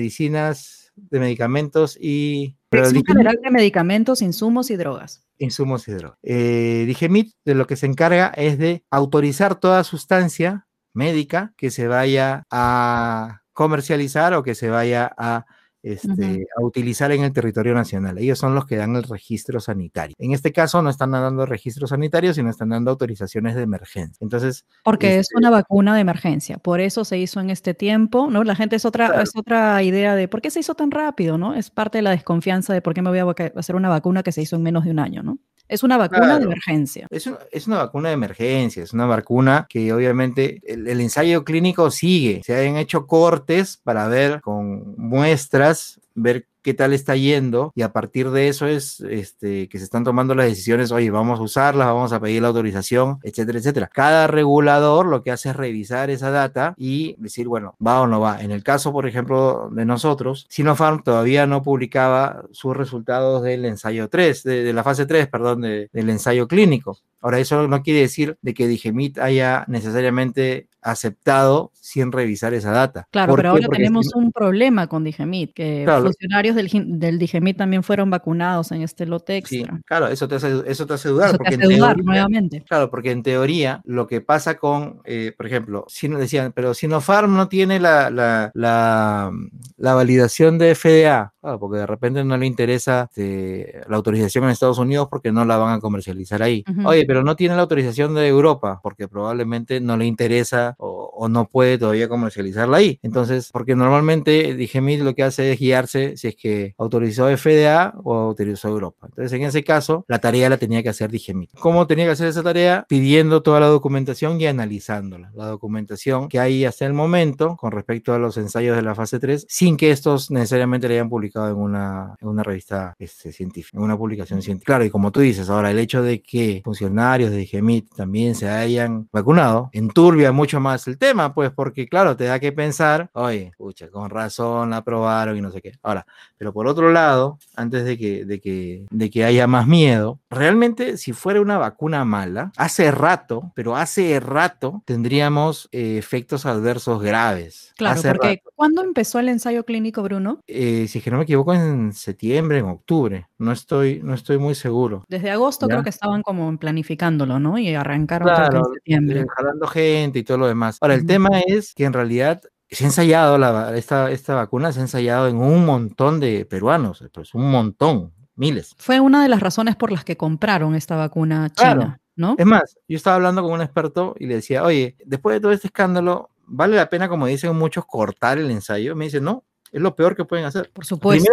Medicinas, de Medicamentos y... Dirección General de Medicamentos, Insumos y Drogas. insumos y drogas. Eh, Digemit de lo que se encarga es de autorizar toda sustancia médica que se vaya a comercializar o que se vaya a, este, Ujú. a utilizar en el territorio nacional. Ellos son los que dan el registro sanitario. En este caso no están dando registros sanitarios, sino están dando autorizaciones de emergencia. Entonces, Porque es Este- una vacuna de emergencia. Por eso se hizo en este tiempo, ¿no? La gente es otra, Claro. es otra idea de por qué se hizo tan rápido, ¿no? Es parte de la desconfianza de por qué me voy a hacer una vacuna que se hizo en menos de un año, ¿no? Es una vacuna de emergencia. Es una, es una vacuna de emergencia, es una vacuna que obviamente el, el ensayo clínico sigue. Se han hecho cortes para ver con muestras, ver qué tal está yendo y a partir de eso es este, que se están tomando las decisiones, oye, vamos a usarla, vamos a pedir la autorización, etcétera, etcétera. Cada regulador lo que hace es revisar esa data y decir, bueno, va o no va. En el caso, por ejemplo, de nosotros, Sinopharm todavía no publicaba sus resultados del ensayo 3, de, la fase 3, perdón, de- del ensayo clínico. Ahora, eso no quiere decir de que Digemit haya necesariamente aceptado sin revisar esa data. Claro, ¿Por pero qué? ahora Porque tenemos si- un problema con Digemit, que Claro. funcionarios del, del Digemit también fueron vacunados en este lote sí, extra. claro, eso te hace, eso te hace dudar. Eso te en hace dudar teoría- nuevamente. Claro, porque en teoría lo que pasa con, eh, por ejemplo, si no decían, pero Sinopharm no tiene la, la, la, la validación de FDA, claro, porque de repente no le interesa este, la autorización en Estados Unidos porque no la van a comercializar ahí. Oye, pero no tiene la autorización de Europa porque probablemente no le interesa o, o no puede todavía comercializarla ahí. Entonces, porque normalmente Digemit lo que hace es guiarse si es que autorizó FDA o autorizó Europa. Entonces, en ese caso, la tarea la tenía que hacer Digemit. ¿Cómo tenía que hacer esa tarea? Pidiendo toda la documentación y analizándola. La documentación que hay hasta el momento con respecto a los ensayos de la fase 3, sin que estos necesariamente le hayan publicado publicado en una, en una revista este, científica, en una publicación científica. Claro, y como tú dices, ahora el hecho de que funcionarios de GEMIT también se hayan vacunado enturbia mucho más el tema, pues porque claro, te da que pensar, oye, escucha, con razón la aprobaron y no sé qué. Ahora, pero por otro lado, antes de que, de que, de que haya más miedo, realmente si fuera una vacuna mala, hace rato, pero hace rato tendríamos eh, efectos adversos graves. Claro, porque ¿cuándo empezó el ensayo clínico, Bruno? Eh, si que no me equivoco, en septiembre, en octubre. No estoy, no estoy muy seguro. Desde agosto creo que estaban como planificándolo, ¿no? Y arrancaron en septiembre. Eh, jalando gente y todo lo demás. Ahora, el tema es que en realidad se ha ensayado la, esta, esta vacuna, se ha ensayado en un montón de peruanos, pues un montón, miles. Fue una de las razones por las que compraron esta vacuna china, ¿no? Es más, yo estaba hablando con un experto y le decía, oye, después de todo este escándalo, ¿vale la pena, como dicen muchos, cortar el ensayo? Me dice, no, es lo peor que pueden hacer. Por supuesto.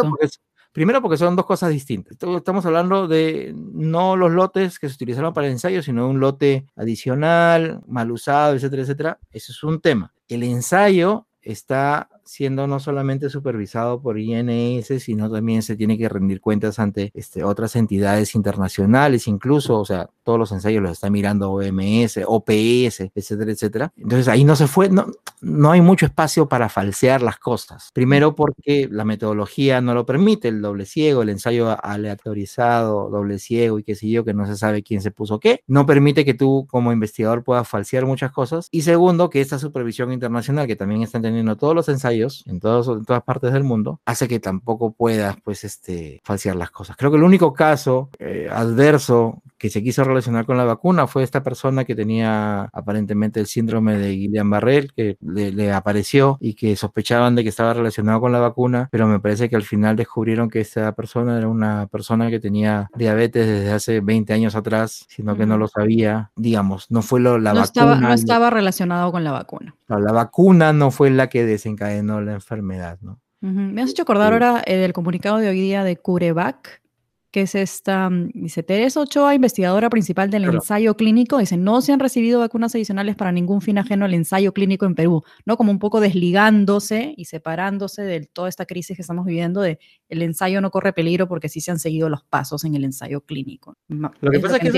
Primero porque, son dos cosas distintas. Estamos hablando de no los lotes que se utilizaron para el ensayo, sino un lote adicional, mal usado, etcétera, etcétera. Ese es un tema. El ensayo está siendo no solamente supervisado por INS, sino también se tiene que rendir cuentas ante este, otras entidades internacionales, incluso, o sea, todos los ensayos los está mirando OMS, OPS, etcétera, etcétera. Entonces ahí no se fue, no, no hay mucho espacio para falsear las cosas. Primero porque la metodología no lo permite, el doble ciego, el ensayo aleatorizado, doble ciego y qué sé yo, que no se sabe quién se puso qué, no permite que tú como investigador puedas falsear muchas cosas. Y segundo, que esta supervisión internacional que también están teniendo todos los ensayos, en, todos, en todas partes del mundo, hace que tampoco puedas, pues, este, falsear las cosas. Creo que el único caso eh, adverso que se quiso relacionar con la vacuna fue esta persona que tenía aparentemente el síndrome de Guillain-Barré, que le, apareció y que sospechaban de que estaba relacionado con la vacuna, pero me parece que al final descubrieron que esta persona era una persona que tenía diabetes desde hace 20 años atrás, sino que no lo sabía, digamos, no fue lo, la no vacuna. Estaba, no estaba relacionado con la vacuna. la vacuna no fue la que desencadenó la enfermedad, ¿no? Me has hecho acordar ahora eh, del comunicado de hoy día de CureVac, que es esta, mm, dice Teresa Ochoa, investigadora principal del ensayo clínico, dice, no se han recibido vacunas adicionales para ningún fin ajeno al ensayo clínico en Perú, ¿no? Como un poco desligándose y separándose de toda esta crisis que estamos viviendo, de el ensayo no corre peligro porque sí se han seguido los pasos en el ensayo clínico. Lo que pasa es que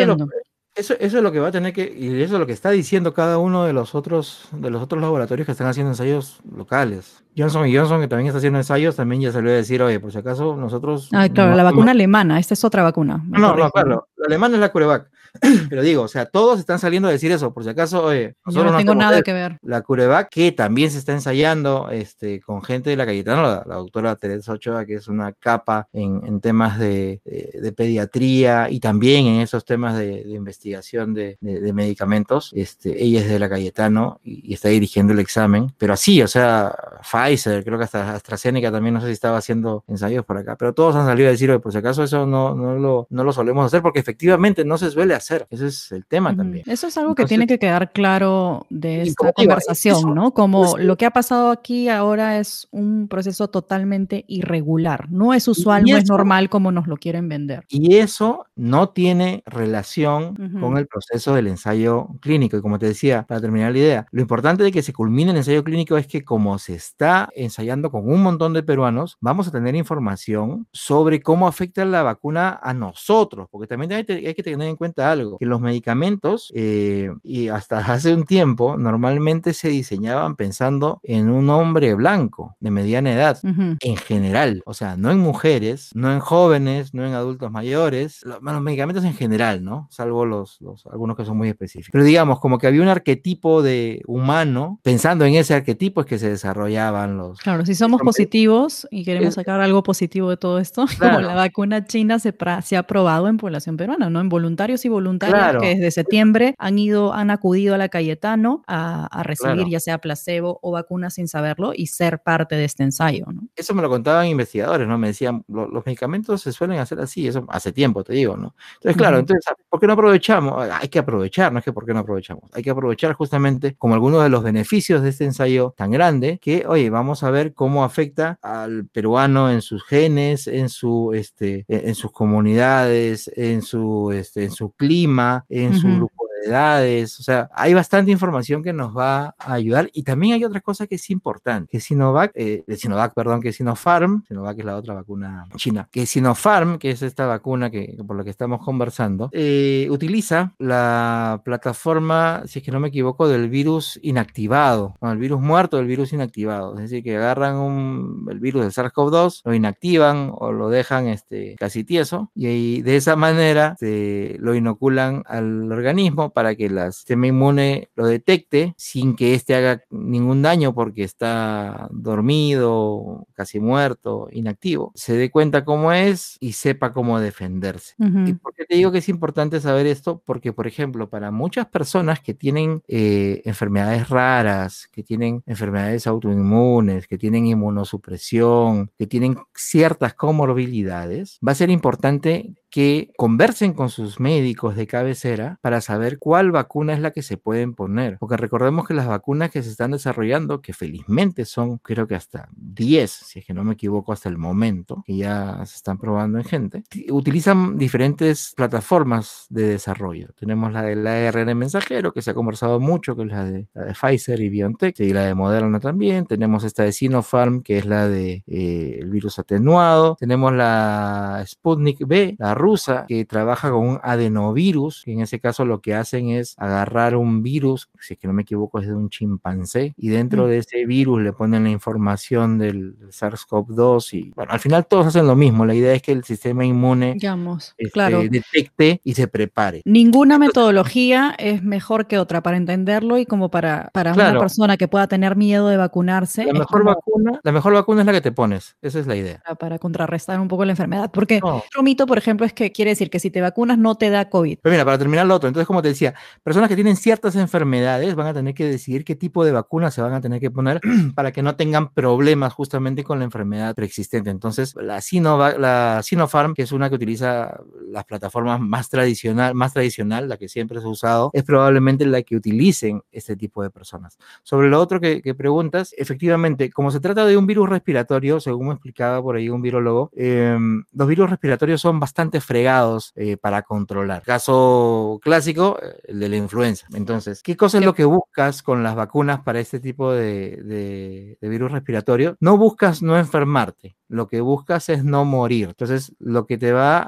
eso, eso, es lo que va a tener que, y eso es lo que está diciendo cada uno de los otros, de los otros laboratorios que están haciendo ensayos locales. Johnson y Johnson, que también está haciendo ensayos, también ya salió a decir, oye, por si acaso nosotros... Ah, claro, la vacuna alemana, esta es otra vacuna. No, no, claro, la alemana es la CureVac. Pero digo, o sea, todos están saliendo a decir eso, por si acaso, oye, nosotros no, tengo nada que ver. La CureVac, que también se está ensayando este, con gente de la Cayetana, la, la doctora Teresa Ochoa, que es una capa en, en temas de, de, pediatría y también en esos temas de, de investigación de, medicamentos. Este, ella es de la Cayetano y, y, está dirigiendo el examen, pero así, o sea, Pfizer, creo que hasta AstraZeneca también, no sé si estaba haciendo ensayos por acá, pero todos han salido a decir, oye, por si acaso eso no, no, lo, no lo solemos hacer porque efectivamente no se suele hacer hacer. Ese es el tema también. Eso es algo que tiene que quedar claro de esta conversación, ¿no? Como lo que ha pasado aquí ahora es un proceso totalmente irregular. No es usual, no es normal como nos lo quieren vender. Y eso no tiene relación con el proceso del ensayo clínico. Y como te decía, para terminar la idea, lo importante de que se culmine el ensayo clínico es que como se está ensayando con un montón de peruanos, vamos a tener información sobre cómo afecta la vacuna a nosotros, porque también hay, hay que tener en cuenta algo, que los medicamentos, eh, y hasta hace un tiempo, normalmente se diseñaban pensando en un hombre blanco de mediana edad, en general, o sea, no en mujeres, no en jóvenes, no en adultos mayores, los, medicamentos en general, ¿no? Salvo los, los, algunos que son muy específicos. Pero digamos, como que había un arquetipo de humano, pensando en ese arquetipo es que se desarrollaban los... Claro, si somos positivos y queremos sacar algo positivo de todo esto, como la vacuna china se, se ha probado en población peruana, ¿no? En voluntarios y voluntarias que desde septiembre han ido, han acudido a la Cayetano a, a recibir ya sea placebo o vacuna sin saberlo y ser parte de este ensayo. ¿no? Eso me lo contaban investigadores, ¿no? Me decían, los medicamentos se suelen hacer así, eso hace tiempo, te digo, ¿no? Entonces, claro, entonces, ¿por qué no aprovechamos? Hay que aprovechar, no es que por qué no aprovechamos, hay que aprovechar justamente como algunos de los beneficios de este ensayo tan grande que, oye, vamos a ver cómo afecta al peruano en sus genes, en su, este, en sus comunidades, en su, este, en su clima, en su grupo o sea, hay bastante información que nos va a ayudar. Y también hay otra cosa que es importante, que Sinovac, eh, Sinovac, perdón, que Sinopharm, Sinovac es la otra vacuna china, que Sinopharm, que es esta vacuna que por la que estamos conversando, eh, utiliza la plataforma, si es que no me equivoco, del virus inactivado, el virus muerto del virus inactivado, es decir, que agarran el virus del SARS-CoV-2, lo inactivan o lo dejan este, casi tieso y de esa manera lo inoculan al organismo para que el sistema inmune lo detecte sin que éste haga ningún daño porque está dormido, casi muerto, inactivo. Se dé cuenta cómo es y sepa cómo defenderse. ¿Y por qué te digo que es importante saber esto? Porque, por ejemplo, para muchas personas que tienen eh, enfermedades raras, que tienen enfermedades autoinmunes, que tienen inmunosupresión, que tienen ciertas comorbilidades, va a ser importante que conversen con sus médicos de cabecera para saber cuál vacuna es la que se pueden poner. Porque recordemos que las vacunas que se están desarrollando, que felizmente son creo que hasta 10, si es que no me equivoco hasta el momento, que ya se están probando en gente, utilizan diferentes plataformas de desarrollo. Tenemos la del ARN mensajero, que se ha conversado mucho, que es la de, Pfizer y BioNTech, y la de Moderna también. Tenemos esta de Sinopharm, que es la de eh, virus atenuado. Tenemos la Sputnik B, la rusa que trabaja con un adenovirus, que en ese caso lo que hacen es agarrar un virus, si es que no me equivoco es de un chimpancé, y dentro de ese virus le ponen la información del SARS-CoV-2 y bueno, al final todos hacen lo mismo, la idea es que el sistema inmune Digamos, este, claro. detecte y se prepare. Ninguna metodología es mejor que otra para entenderlo y como para, para una persona que pueda tener miedo de vacunarse. La mejor, vacuna, la mejor vacuna es la que te pones, esa es la idea. Para, contrarrestar un poco la enfermedad, porque otro mito, por ejemplo, es que quiere decir que si te vacunas no te da COVID. Pero mira, para terminar lo otro, entonces como te decía, personas que tienen ciertas enfermedades van a tener que decidir qué tipo de vacuna se van a tener que poner para que no tengan problemas justamente con la enfermedad preexistente. Entonces, la, Sinovac, la Sinopharm, que es una que utiliza las plataformas más tradicional, más tradicional, la que siempre se ha usado, es probablemente la que utilicen este tipo de personas. Sobre lo otro que, preguntas, efectivamente, como se trata de un virus respiratorio, según me explicaba por ahí un virólogo, em, los virus respiratorios son bastante fregados eh, para controlar. Caso clásico, eh, el de la influenza. Entonces, ¿qué cosa es lo que buscas con las vacunas para este tipo de, virus respiratorio? No buscas no enfermarte, lo que buscas es no morir. Entonces, lo que te va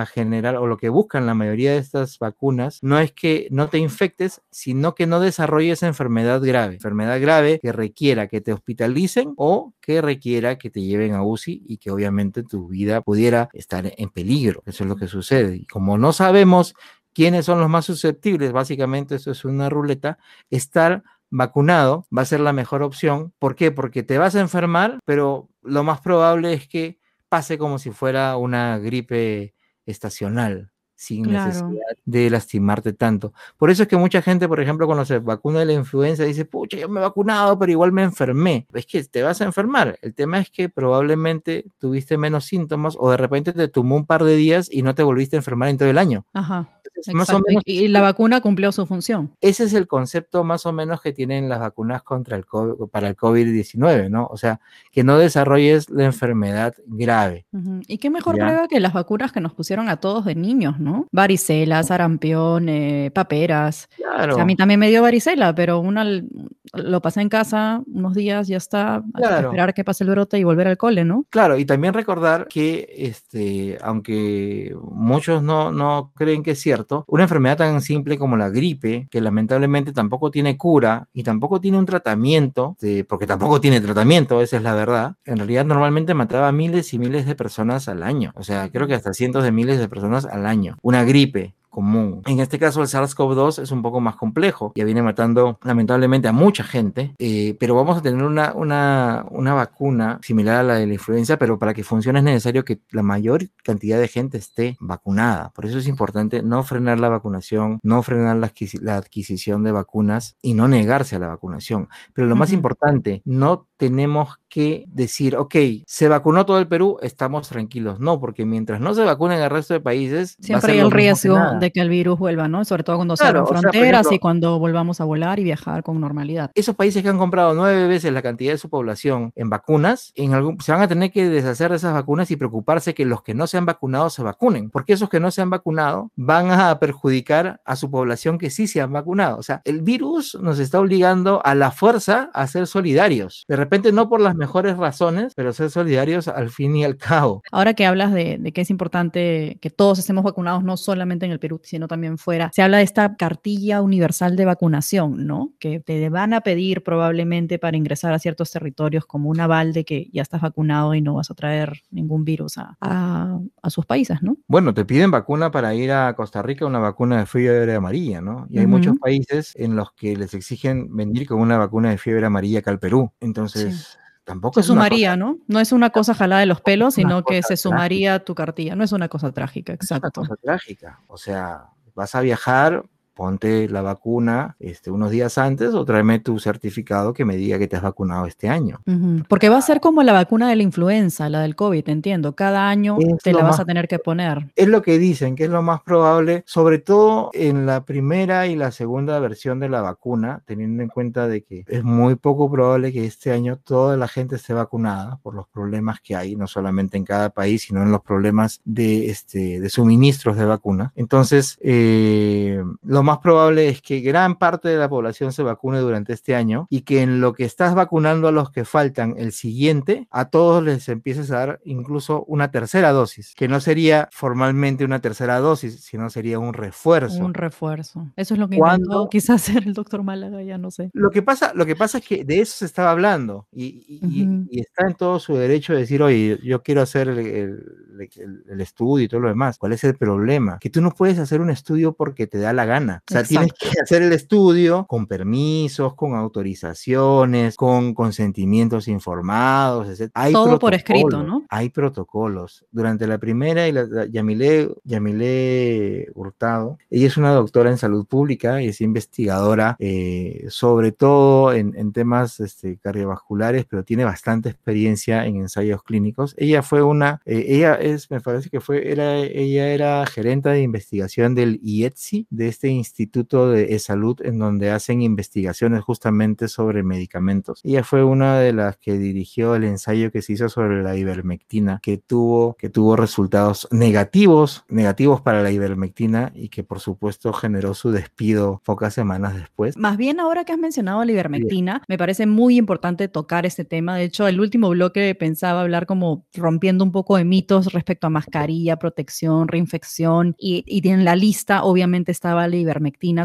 a, generar o lo que buscan la mayoría de estas vacunas no es que no te infectes, sino que no desarrolles enfermedad grave. Enfermedad grave que requiera que te hospitalicen o que requiera que te lleven a UCI y que obviamente tu vida pudiera estar en peligro. Eso es lo que sucede. Y como no sabemos quiénes son los más susceptibles, básicamente eso es una ruleta, estar vacunado va a ser la mejor opción. ¿Por qué? Porque te vas a enfermar, pero lo más probable es que pase como si fuera una gripe estacional sin necesidad de lastimarte tanto. Por eso es que mucha gente, por ejemplo, cuando se vacuna de la influenza, dice, pucha, yo me he vacunado, pero igual me enfermé. Es que te vas a enfermar. El tema es que probablemente tuviste menos síntomas o de repente te tomó un par de días y no te volviste a enfermar en todo el año. Ajá y la vacuna cumplió su función. Ese es el concepto más o menos que tienen las vacunas contra el COVID, para el COVID-19, ¿no? O sea, que no desarrolles la enfermedad grave. Y qué mejor prueba que las vacunas que nos pusieron a todos de niños, ¿no? Varicela, sarampión, eh, paperas. Claro. a mí también me dio varicela, pero una lo pasé en casa unos días, ya está, claro. esperar que pase el brote y volver al cole, ¿no? Claro, y también recordar que, este, aunque muchos no, no creen que es cierto, una enfermedad tan simple como la gripe, que lamentablemente tampoco tiene cura y tampoco tiene un tratamiento, porque tampoco tiene tratamiento, esa es la verdad, en realidad normalmente mataba a miles y miles de personas al año. O sea, creo que hasta cientos de miles de personas al año. Una gripe, común. En este caso, el SARS-CoV-2 es un poco más complejo, ya viene matando lamentablemente a mucha gente, eh, pero vamos a tener una, una, una, vacuna similar a la de la influenza, pero para que funcione es necesario que la mayor cantidad de gente esté vacunada. Por eso es importante no frenar la vacunación, no frenar la, adquisición de vacunas y no negarse a la vacunación. Pero lo más importante, no tenemos que decir, ok, se vacunó todo el Perú, estamos tranquilos. No, porque mientras no se vacunen el resto de países, siempre hay el riesgo de que el virus vuelva, ¿no? Sobre todo cuando se abran fronteras y cuando volvamos a volar y viajar con normalidad. Esos países que han comprado nueve veces la cantidad de su población en vacunas, en algún, se van a tener que deshacer de esas vacunas y preocuparse que los que no se han vacunado se vacunen, porque esos que no se han vacunado van a perjudicar a su población que sí se han vacunado. O sea, el virus nos está obligando a la fuerza a ser solidarios. De repente no por las mejores razones, pero ser solidarios al fin y al cabo. Ahora que hablas de, de que es importante que todos estemos vacunados, no solamente en el Perú, sino también fuera, se habla de esta cartilla universal de vacunación, ¿no? Que te van a pedir probablemente para ingresar a ciertos territorios como un aval de que ya estás vacunado y no vas a traer ningún virus a, a, sus países, ¿no? Bueno, te piden vacuna para ir a Costa Rica, una vacuna de fiebre amarilla, ¿no? Y hay muchos países en los que les exigen venir con una vacuna de fiebre amarilla acá al Perú. Entonces... Tampoco se sumaría, ¿no? No es una cosa jalada de los pelos, sino que se sumaría a tu cartilla. No es una cosa trágica, exacto. Es una cosa trágica. O sea, vas a viajar ponte la vacuna este, unos días antes o tráeme tu certificado que me diga que te has vacunado este año. Porque va a ser como la vacuna de la influenza, la del COVID, entiendo. Cada año te la vas a tener que poner. Es lo que dicen, que es lo más probable, sobre todo en la primera y la segunda versión de la vacuna, teniendo en cuenta de que es muy poco probable que este año toda la gente esté vacunada por los problemas que hay, no solamente en cada país, sino en los problemas de, este, de suministros de vacuna. Entonces, eh, lo más más probable es que gran parte de la población se vacune durante este año y que en lo que estás vacunando a los que faltan el siguiente, a todos les empieces a dar incluso una tercera dosis, que no sería formalmente una tercera dosis, sino sería un refuerzo. Un refuerzo. Eso es lo que intentó quizás hacer el doctor Málaga, ya no sé. Lo que pasa, lo que pasa es que de eso se estaba hablando y, está en todo su derecho de decir, oye, yo quiero hacer el, el estudio y todo lo demás. ¿Cuál es el problema? Que tú no puedes hacer un estudio porque te da la gana. O sea, tienes que hacer el estudio con permisos, con autorizaciones, con consentimientos informados, etc. Hay Todo por escrito, ¿no? Hay protocolos. Durante la primera, y la, Yamile, Yamile Hurtado, ella es una doctora en salud pública y es investigadora, eh, sobre todo en, temas este, cardiovasculares, pero tiene bastante experiencia en ensayos clínicos. Ella fue una, eh, ella es, me parece que fue, era, ella era gerente de investigación del IETSI, de este Instituto de Salud en donde hacen investigaciones justamente sobre medicamentos. Ella fue una de las que dirigió el ensayo que se hizo sobre la ivermectina, que tuvo, que tuvo resultados negativos, negativos para la ivermectina y que por supuesto generó su despido pocas semanas después. Más bien ahora que has mencionado la ivermectina, me parece muy importante tocar este tema. De hecho, el último bloque pensaba hablar como rompiendo un poco de mitos respecto a mascarilla, protección, reinfección y, y en la lista obviamente estaba la ivermectina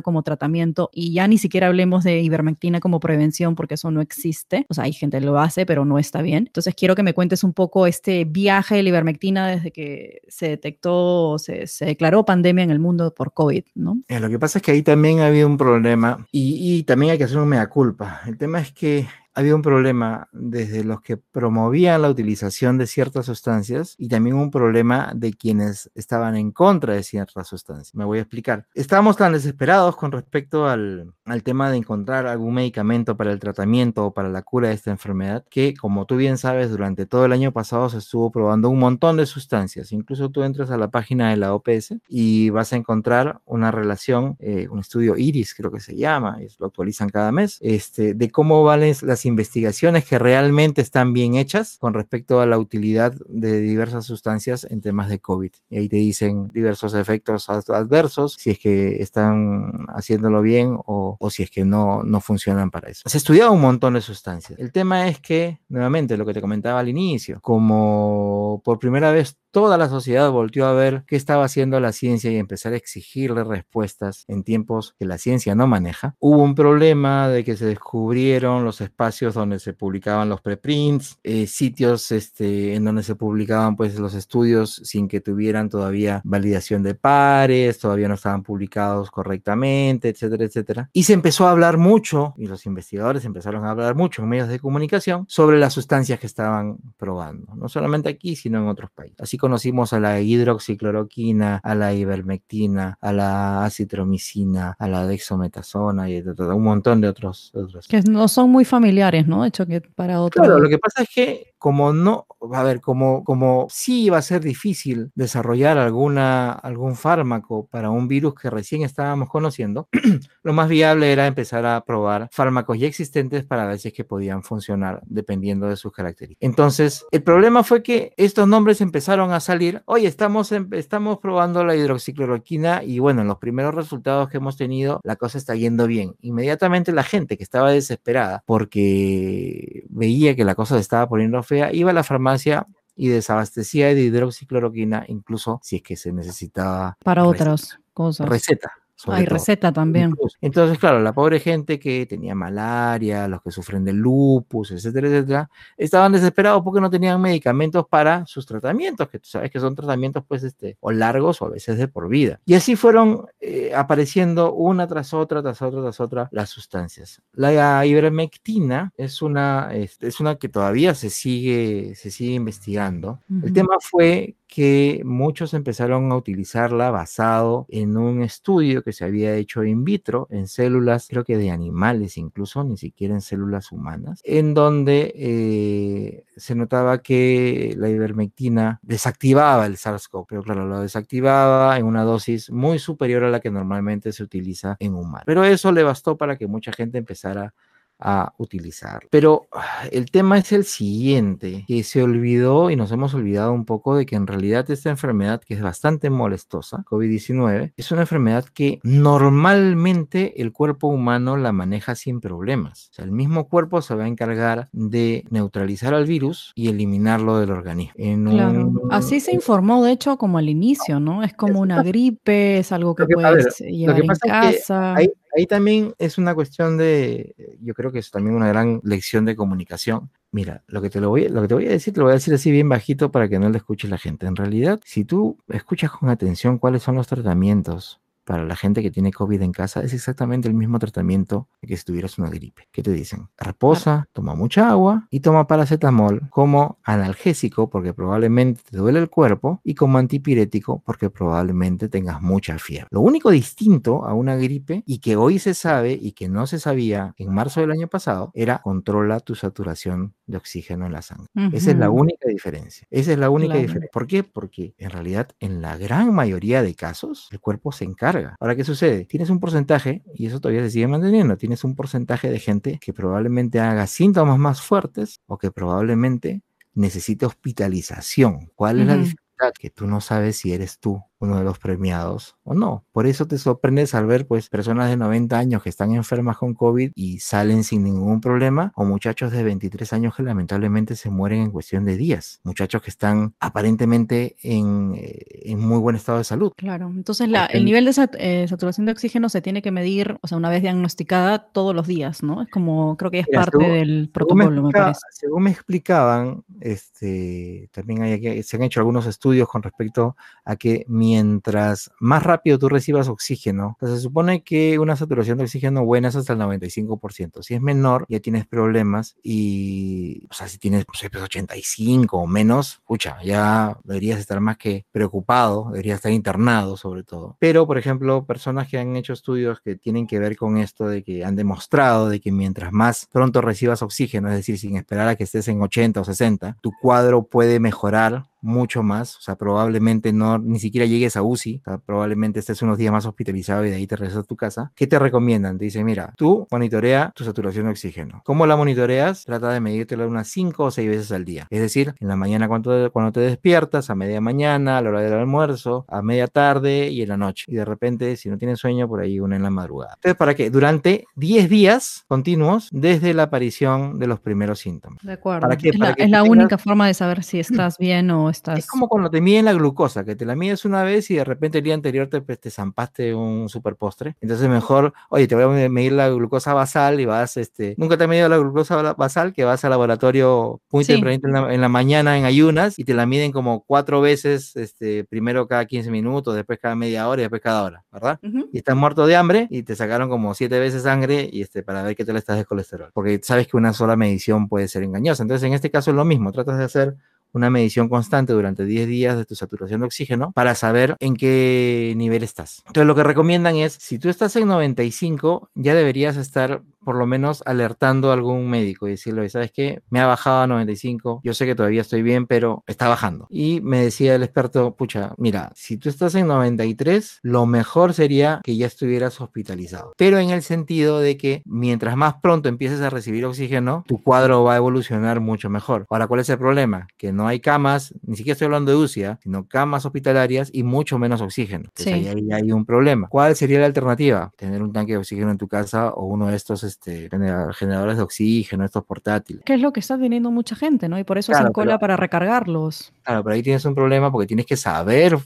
como tratamiento y ya ni siquiera hablemos de ivermectina como prevención porque eso no existe. O sea, hay gente que lo hace, pero no está bien. Entonces quiero que me cuentes un poco este viaje de la ivermectina desde que se detectó, se, se declaró pandemia en el mundo por COVID, ¿no? Eh, lo que pasa es que ahí también ha habido un problema y, y también hay que hacer una mea culpa. El tema es que había un problema desde los que promovían la utilización de ciertas sustancias y también un problema de quienes estaban en contra de ciertas sustancias. Me voy a explicar. Estábamos tan desesperados con respecto al, al tema de encontrar algún medicamento para el tratamiento o para la cura de esta enfermedad que, como tú bien sabes, durante todo el año pasado se estuvo probando un montón de sustancias. Incluso tú entras a la página de la OPS y vas a encontrar una relación, eh, un estudio IRIS creo que se llama, lo actualizan cada mes, este, de cómo valen las investigaciones que realmente están bien hechas con respecto a la utilidad de diversas sustancias en temas de COVID. Y ahí te dicen diversos efectos adversos, si es que están haciéndolo bien o, o si es que no, no funcionan para eso. Se ha estudiado un montón de sustancias. El tema es que, nuevamente, lo que te comentaba al inicio, como por primera vez toda la sociedad volvió a ver qué estaba haciendo la ciencia y empezar a exigirle respuestas en tiempos que la ciencia no maneja. Hubo un problema de que se descubrieron los espacios donde se publicaban los preprints, eh, sitios este, en donde se publicaban pues los estudios sin que tuvieran todavía validación de pares, todavía no estaban publicados correctamente, etcétera, etcétera. Y se empezó a hablar mucho, y los investigadores empezaron a hablar mucho en medios de comunicación sobre las sustancias que estaban probando, no solamente aquí, sino en otros países. Así conocimos a la hidroxicloroquina, a la ivermectina, a la acitromicina, a la dexometasona y un montón de otros, Que no son muy familiares, ¿no? De hecho, que para otros. Claro, lo que pasa es que como no, a ver, como, como sí iba a ser difícil desarrollar alguna, algún fármaco para un virus que recién estábamos conociendo, lo más viable era empezar a probar fármacos ya existentes para ver si es que podían funcionar dependiendo de sus características. Entonces, el problema fue que estos nombres empezaron a salir, oye, estamos, estamos probando la hidroxicloroquina y bueno, en los primeros resultados que hemos tenido, la cosa está yendo bien. Inmediatamente la gente que estaba desesperada porque veía que la cosa se estaba poniendo fea, iba a la farmacia y desabastecía de hidroxicloroquina, incluso si es que se necesitaba. Para otras cosas. Receta. Hay receta también. Entonces, claro, la pobre gente que tenía malaria, los que sufren de lupus, etcétera, etcétera, estaban desesperados porque no tenían medicamentos para sus tratamientos, que tú sabes que son tratamientos, pues, este, o largos o a veces de por vida. Y así fueron eh, apareciendo una tras otra, tras otra, tras otra las sustancias. La ivermectina es una, este, es una que todavía se sigue, se sigue investigando. El tema fue que muchos empezaron a utilizarla basado en un estudio que se había hecho in vitro en células, creo que de animales incluso, ni siquiera en células humanas, en donde eh, se notaba que la ivermectina desactivaba el SARS-CoV, pero claro, lo desactivaba en una dosis muy superior a la que normalmente se utiliza en humanos. Pero eso le bastó para que mucha gente empezara a utilizar. Pero ah, el tema es el siguiente, que se olvidó y nos hemos olvidado un poco de que en realidad esta enfermedad, que es bastante molestosa, COVID-19, es una enfermedad que normalmente el cuerpo humano la maneja sin problemas. O sea, el mismo cuerpo se va a encargar de neutralizar al virus y eliminarlo del organismo. claro, así se informó de hecho como al inicio, ¿no? Es como una gripe, es algo que, puedes llevar en casa ahí también es una cuestión de, yo creo que es también una gran lección de comunicación. Mira, lo que te lo voy, lo que te voy a decir, te lo voy a decir así bien bajito para que no le escuche la gente. En realidad, si tú escuchas con atención cuáles son los tratamientos para la gente que tiene COVID en casa es exactamente el mismo tratamiento que si tuvieras una gripe. ¿Qué te dicen? Reposa, toma mucha agua y toma paracetamol como analgésico porque probablemente te duele el cuerpo y como antipirético porque probablemente tengas mucha fiebre. Lo único distinto a una gripe y que hoy se sabe y que no se sabía en marzo del año pasado era controla tu saturación de oxígeno en la sangre. Esa es la única diferencia. Esa es la única diferencia. ¿Por qué? Porque en realidad en la gran mayoría de casos el cuerpo se encarga Ahora, ¿qué sucede? Tienes un porcentaje, y eso todavía se sigue manteniendo, tienes un porcentaje de gente que probablemente haga síntomas más fuertes o que probablemente necesite hospitalización. ¿Cuál es la dificultad? Que tú no sabes si eres tú uno de los premiados o no. Por eso te sorprendes al ver pues personas de 90 años que están enfermas con COVID y salen sin ningún problema o muchachos de 23 años que lamentablemente se mueren en cuestión de días. Muchachos que están aparentemente en, eh, muy buen estado de salud. Claro, entonces el nivel de eh, saturación de oxígeno se tiene que medir, o sea, una vez diagnosticada todos los días, ¿no? Es como, creo que es parte del protocolo, me, parece. Según me explicaban, este, también hay, se han hecho algunos estudios con respecto a que mi mientras más rápido tú recibas oxígeno, se supone que una saturación de oxígeno buena es hasta el 95%. Si es menor, ya tienes problemas y, o sea, si tienes 85 pues, o menos, escucha, ya deberías estar más que preocupado, deberías estar internado sobre todo. Pero, por ejemplo, personas que han hecho estudios que tienen que ver con esto de que han demostrado de que mientras más pronto recibas oxígeno, es decir, sin esperar a que estés en 80 o 60, tu cuadro puede mejorar mucho más, o sea, probablemente no, ni siquiera llegues a UCI, probablemente estés unos días más hospitalizado y de ahí te regresas a tu casa. ¿Qué te recomiendan? Te dicen, mira, tú monitorea tu saturación de oxígeno. ¿Cómo la monitoreas? Trata de medírtela unas 5 o 6 veces al día. Es decir, en la mañana cuando, cuando te despiertas, a media mañana, a la hora del almuerzo, a media tarde y en la noche. Y de repente, si no tienes sueño, por ahí una en la madrugada. Entonces, ¿para qué? Durante 10 días continuos desde la aparición de los primeros síntomas. De acuerdo. ¿Para qué? Es la, única forma de saber si estás bien o es como cuando te miden la glucosa, que te la mides una vez y de repente el día anterior te, pues, te zampaste un super postre. Entonces mejor, oye, te voy a medir la glucosa basal y vas, este, nunca te he medido la glucosa basal, que vas al laboratorio muy temprano en la, mañana en ayunas y te la miden como cuatro veces, este, primero cada 15 minutos, después cada media hora y después cada hora, ¿verdad? Y estás muerto de hambre y te sacaron como siete veces sangre y este, para ver qué tal estás de colesterol, porque sabes que una sola medición puede ser engañosa. Entonces en este caso es lo mismo, tratas de hacer una medición constante durante 10 días de tu saturación de oxígeno para saber en qué nivel estás. Entonces lo que recomiendan es, si tú estás en 95, ya deberías estar por lo menos alertando a algún médico y decirle, ¿sabes qué? Me ha bajado a 95, yo sé que todavía estoy bien, pero está bajando. Y me decía el experto, pucha, mira, si tú estás en 93, lo mejor sería que ya estuvieras hospitalizado. Pero en el sentido de que mientras más pronto empieces a recibir oxígeno, tu cuadro va a evolucionar mucho mejor. Ahora, ¿cuál es el problema? Que no hay camas, ni siquiera estoy hablando de UCI, sino camas hospitalarias y mucho menos oxígeno. Sí. Ahí, ahí, hay un problema. ¿Cuál sería la alternativa? Tener un tanque de oxígeno en tu casa o uno de estos este, generadores de oxígeno, estos portátiles. ¿Qué es lo que está teniendo mucha gente, ¿no? Y por eso claro, hacen cola pero, para recargarlos. Claro, pero ahí tienes un problema porque tienes que saber,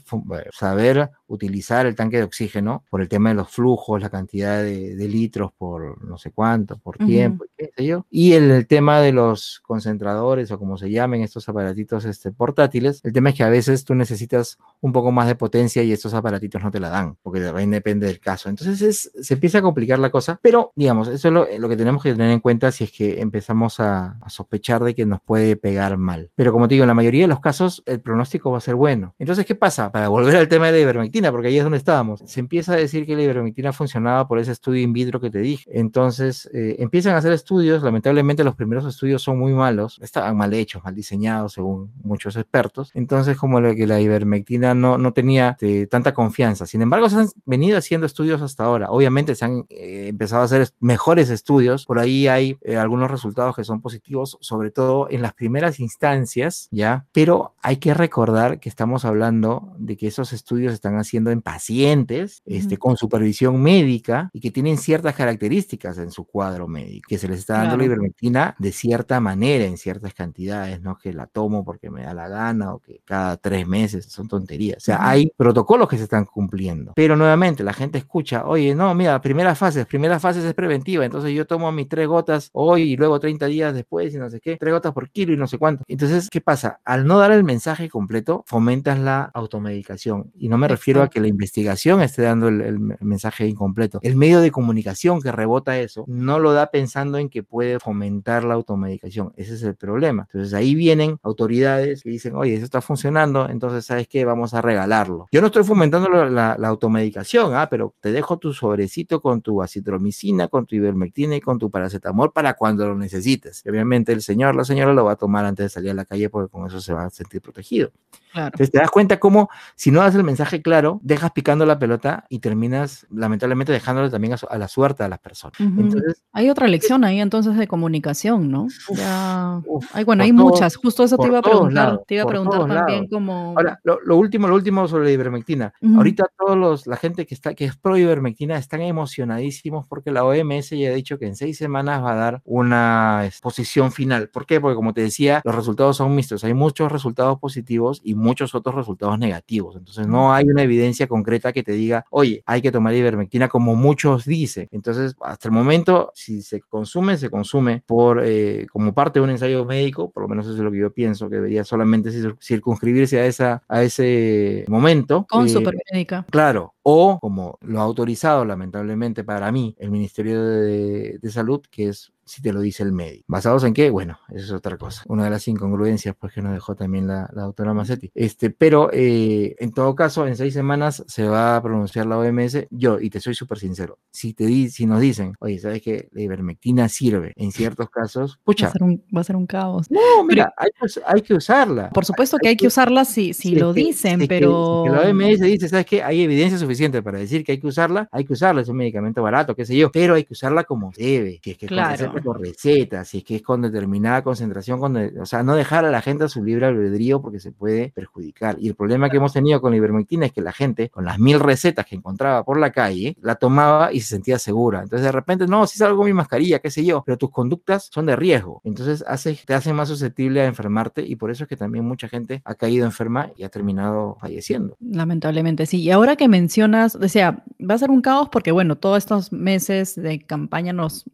saber utilizar el tanque de oxígeno por el tema de los flujos, la cantidad de, de litros por no sé cuánto, por uh -huh. tiempo, qué sé yo. Y el, el, tema de los concentradores o como se llamen estos aparatitos este, portátiles, el tema es que a veces tú necesitas un poco más de potencia y estos aparatitos no te la dan, porque también depende del caso. Entonces es, se empieza a complicar la cosa, pero digamos, eso es lo, lo, que tenemos que tener en cuenta si es que empezamos a, sospechar de que nos puede pegar mal. Pero como te digo, en la mayoría de los casos el pronóstico va a ser bueno. Entonces, ¿qué pasa? Para volver al tema de la ivermectina, porque ahí es donde estábamos, se empieza a decir que la ivermectina funcionaba por ese estudio in vitro que te dije. Entonces, eh, empiezan a hacer estudios, lamentablemente los primeros estudios son muy malos, estaban mal hechos, mal diseñados, según muchos expertos. Entonces, como lo que la ivermectina no, no tenía de, tanta confianza. Sin embargo, se han venido haciendo estudios hasta ahora. Obviamente se han eh, empezado a hacer mejores estudios. Por ahí hay eh, algunos resultados que son positivos, sobre todo en las primeras instancias, ¿ya? Pero hay que recordar que estamos hablando de que esos estudios se están haciendo en pacientes, uh -huh. este, con supervisión médica y que tienen ciertas características en su cuadro médico, que se les está dando claro. la ivermectina de cierta manera, en ciertas cantidades, no que la tomo porque me da la gana o que cada tres meses, son tonterías. O sea, uh -huh. hay protocolos que se están cumpliendo. Pero nuevamente la gente escucha, oye, no, mira, primeras fases, primeras fases es preventiva, entonces yo tomo mis tres gotas hoy y luego 30 días después y no sé qué, tres gotas por kilo y no sé cuánto. Entonces, ¿qué pasa? Al no dar el mensaje completo, fomentas la automedicación. Y no me refiero a que la investigación esté dando el, el mensaje incompleto. El medio de comunicación que rebota eso no lo da pensando en que puede fomentar la automedicación. Ese es el problema. Entonces ahí vienen autoridades que dicen, oye, eso está funcionando, entonces sabes qué, vamos a regalarlo. Yo no estoy fomentando la, la, la automedicación, ¿ah? pero te dejo tu sobrecito con tu acitromicina, con tu ivermectina y con tu paracetamol para cuando lo necesites. Y obviamente el señor, la señora lo va a tomar antes de salir a la calle porque con eso se va a sentir protegido. Claro. Entonces te das cuenta cómo si no das el mensaje claro, dejas picando la pelota y terminas lamentablemente dejándole también a, su, a la suerte a las personas. Uh -huh. entonces, hay otra lección ahí entonces de comunicación, ¿no? Uf, ya... uf, bueno, hay todo, muchas, justo eso te iba a preguntar, lados, te iba a preguntar también como... Ahora, lo, lo, último, lo último sobre la ivermectina. Uh -huh. Ahorita todos los, la gente que está, que es pro ivermectina están emocionadísimos porque la OMS ya ha dicho que en seis semanas va a dar una exposición final. ¿Por qué? Porque como te decía, los resultados son mixtos. Hay muchos resultados positivos y muchos otros resultados negativos. Entonces no hay una evidencia concreta que te diga, oye, hay que tomar ivermectina como muchos dicen. Entonces, hasta el momento, si se consume, se consume por eh, como parte de un ensayo médico, por lo menos eso es lo que yo pienso, que debería solamente circunscribirse a, esa, a ese momento. Con eh, supermédica. Claro, o como lo ha autorizado lamentablemente para mí el Ministerio de, de Salud, que es si te lo dice el médico. ¿Basados en qué? Bueno, eso es otra cosa. Una de las incongruencias pues, que nos dejó también la, la doctora Massetti. Este, pero eh, en todo caso, en seis semanas se va a pronunciar la OMS. Yo, y te soy súper sincero, si, te di, si nos dicen, oye, ¿sabes que la ivermectina sirve en ciertos casos? Pucha. Va a ser un, va a ser un caos. No, mira, hay, hay, que usarla. Por supuesto que hay, hay que usarla si, si, si lo que, dicen, si pero... Que, si que la OMS dice, ¿sabes qué? Hay evidencia suficiente para decir que hay que usarla, hay que usarla, es un medicamento barato, qué sé yo, pero hay que usarla como debe, que es que claro. Con receta, si es que es con determinada concentración, con de, o sea, no dejar a la gente a su libre albedrío porque se puede perjudicar. Y el problema que hemos tenido con la ivermectina es que la gente, con las mil recetas que encontraba por la calle, la tomaba y se sentía segura. Entonces, de repente, no, si salgo con mi mascarilla, qué sé yo, pero tus conductas son de riesgo. Entonces, hace, te hacen más susceptible a enfermarte y por eso es que también mucha gente ha caído enferma y ha terminado falleciendo. Lamentablemente, sí. Y ahora que mencionas, o sea, va a ser un caos porque, bueno, todos estos meses de campaña nos,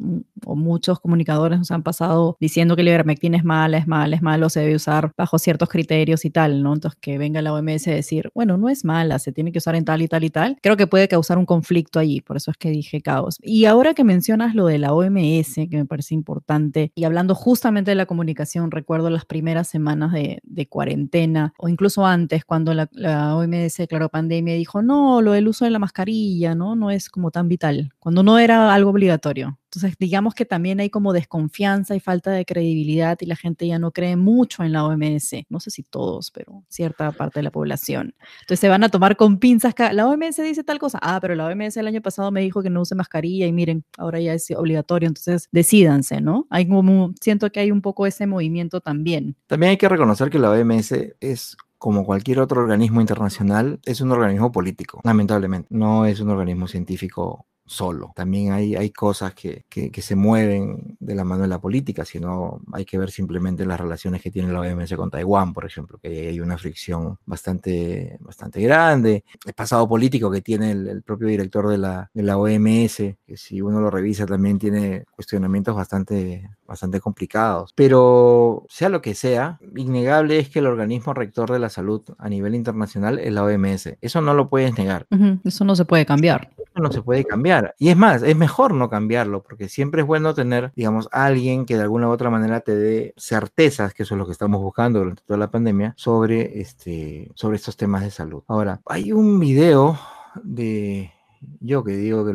o muchos comunicadores nos han pasado diciendo que la ivermectina es mala, es mala, es malo, se debe usar bajo ciertos criterios y tal, ¿no? Entonces que venga la OMS a decir, bueno, no es mala, se tiene que usar en tal y tal y tal, creo que puede causar un conflicto allí, por eso es que dije caos. Y ahora que mencionas lo de la OMS, que me parece importante, y hablando justamente de la comunicación, recuerdo las primeras semanas de, de cuarentena, o incluso antes, cuando la, la OMS declaró pandemia, dijo, no, lo del uso de la mascarilla, ¿no? No es como tan vital, cuando no era algo obligatorio. Entonces, digamos que también hay como desconfianza y falta de credibilidad y la gente ya no cree mucho en la OMS. No sé si todos, pero cierta parte de la población. Entonces, se van a tomar con pinzas. La OMS dice tal cosa. Ah, pero la OMS el año pasado me dijo que no use mascarilla y miren, ahora ya es obligatorio. Entonces, decídanse, ¿no? Hay como, siento que hay un poco ese movimiento también. También hay que reconocer que la OMS es como cualquier otro organismo internacional, es un organismo político, lamentablemente. No es un organismo científico solo. También hay, hay cosas que, que, se mueven de la mano de la política, sino hay que ver simplemente las relaciones que tiene la OMS con Taiwán, por ejemplo, que hay una fricción bastante, bastante grande. El pasado político que tiene el, propio director de la, de la OMS, que si uno lo revisa también tiene cuestionamientos bastante, bastante complicados. Pero sea lo que sea, innegable es que el organismo rector de la salud a nivel internacional es la OMS. Eso no lo puedes negar. Eso no se puede cambiar. Eso no se puede cambiar. Y es más, es mejor no cambiarlo, porque siempre es bueno tener, digamos, alguien que de alguna u otra manera te dé certezas, que eso es lo que estamos buscando durante toda la pandemia, sobre, este, sobre estos temas de salud. Ahora, hay un video de yo que digo que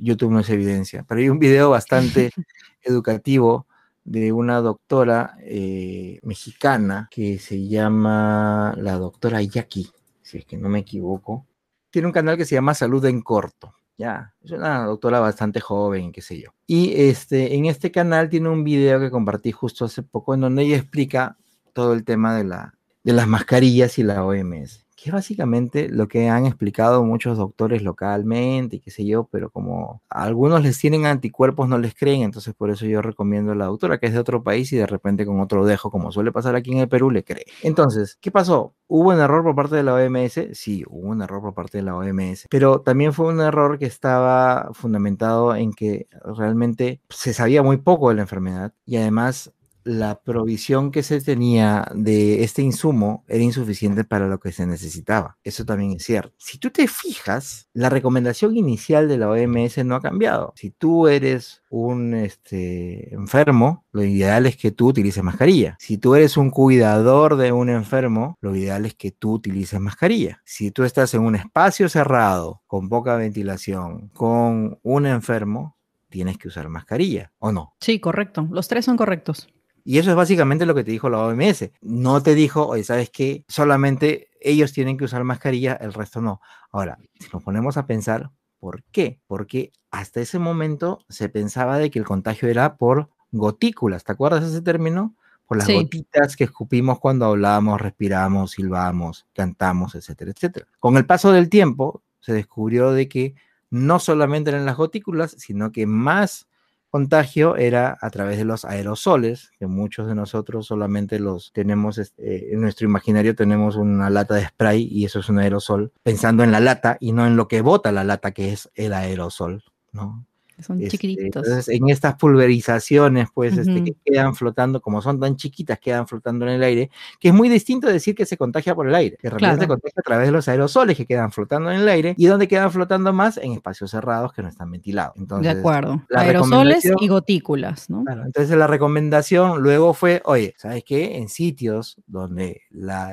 YouTube no es evidencia, pero hay un video bastante educativo de una doctora eh, mexicana que se llama la doctora Yaki, si es que no me equivoco. Tiene un canal que se llama Salud en Corto. Ya, es una doctora bastante joven, qué sé yo. Y este, en este canal tiene un video que compartí justo hace poco en donde ella explica todo el tema de, la, de las mascarillas y la OMS que es básicamente lo que han explicado muchos doctores localmente y qué sé yo, pero como algunos les tienen anticuerpos, no les creen, entonces por eso yo recomiendo a la doctora que es de otro país y de repente con otro dejo, como suele pasar aquí en el Perú, le cree. Entonces, ¿qué pasó? ¿Hubo un error por parte de la OMS? Sí, hubo un error por parte de la OMS, pero también fue un error que estaba fundamentado en que realmente se sabía muy poco de la enfermedad y además la provisión que se tenía de este insumo era insuficiente para lo que se necesitaba. Eso también es cierto. Si tú te fijas, la recomendación inicial de la OMS no ha cambiado. Si tú eres un este, enfermo, lo ideal es que tú utilices mascarilla. Si tú eres un cuidador de un enfermo, lo ideal es que tú utilices mascarilla. Si tú estás en un espacio cerrado, con poca ventilación, con un enfermo, tienes que usar mascarilla, ¿o no? Sí, correcto. Los tres son correctos. Y eso es básicamente lo que te dijo la OMS. No te dijo, oye, ¿sabes qué? Solamente ellos tienen que usar mascarilla, el resto no. Ahora, si nos ponemos a pensar, ¿por qué? Porque hasta ese momento se pensaba de que el contagio era por gotículas. ¿Te acuerdas ese término? Por las gotitas que escupimos cuando hablamos, respiramos, silbamos, cantamos, etcétera, etcétera. Con el paso del tiempo se descubrió de que no solamente eran las gotículas, sino que más contagio era a través de los aerosoles, que muchos de nosotros solamente los tenemos, este, en nuestro imaginario tenemos una lata de spray y eso es un aerosol, pensando en la lata y no en lo que bota la lata, que es el aerosol, ¿no? Son este, chiquititos. Entonces, en estas pulverizaciones, pues, este, que quedan flotando, como son tan chiquitas, quedan flotando en el aire, que es muy distinto decir que se contagia por el aire, que realmente se contagia a través de los aerosoles que quedan flotando en el aire, y donde quedan flotando más en espacios cerrados que no están ventilados. Entonces, de acuerdo. Aerosoles y gotículas, ¿no? entonces la recomendación luego fue, oye, ¿sabes qué? En sitios donde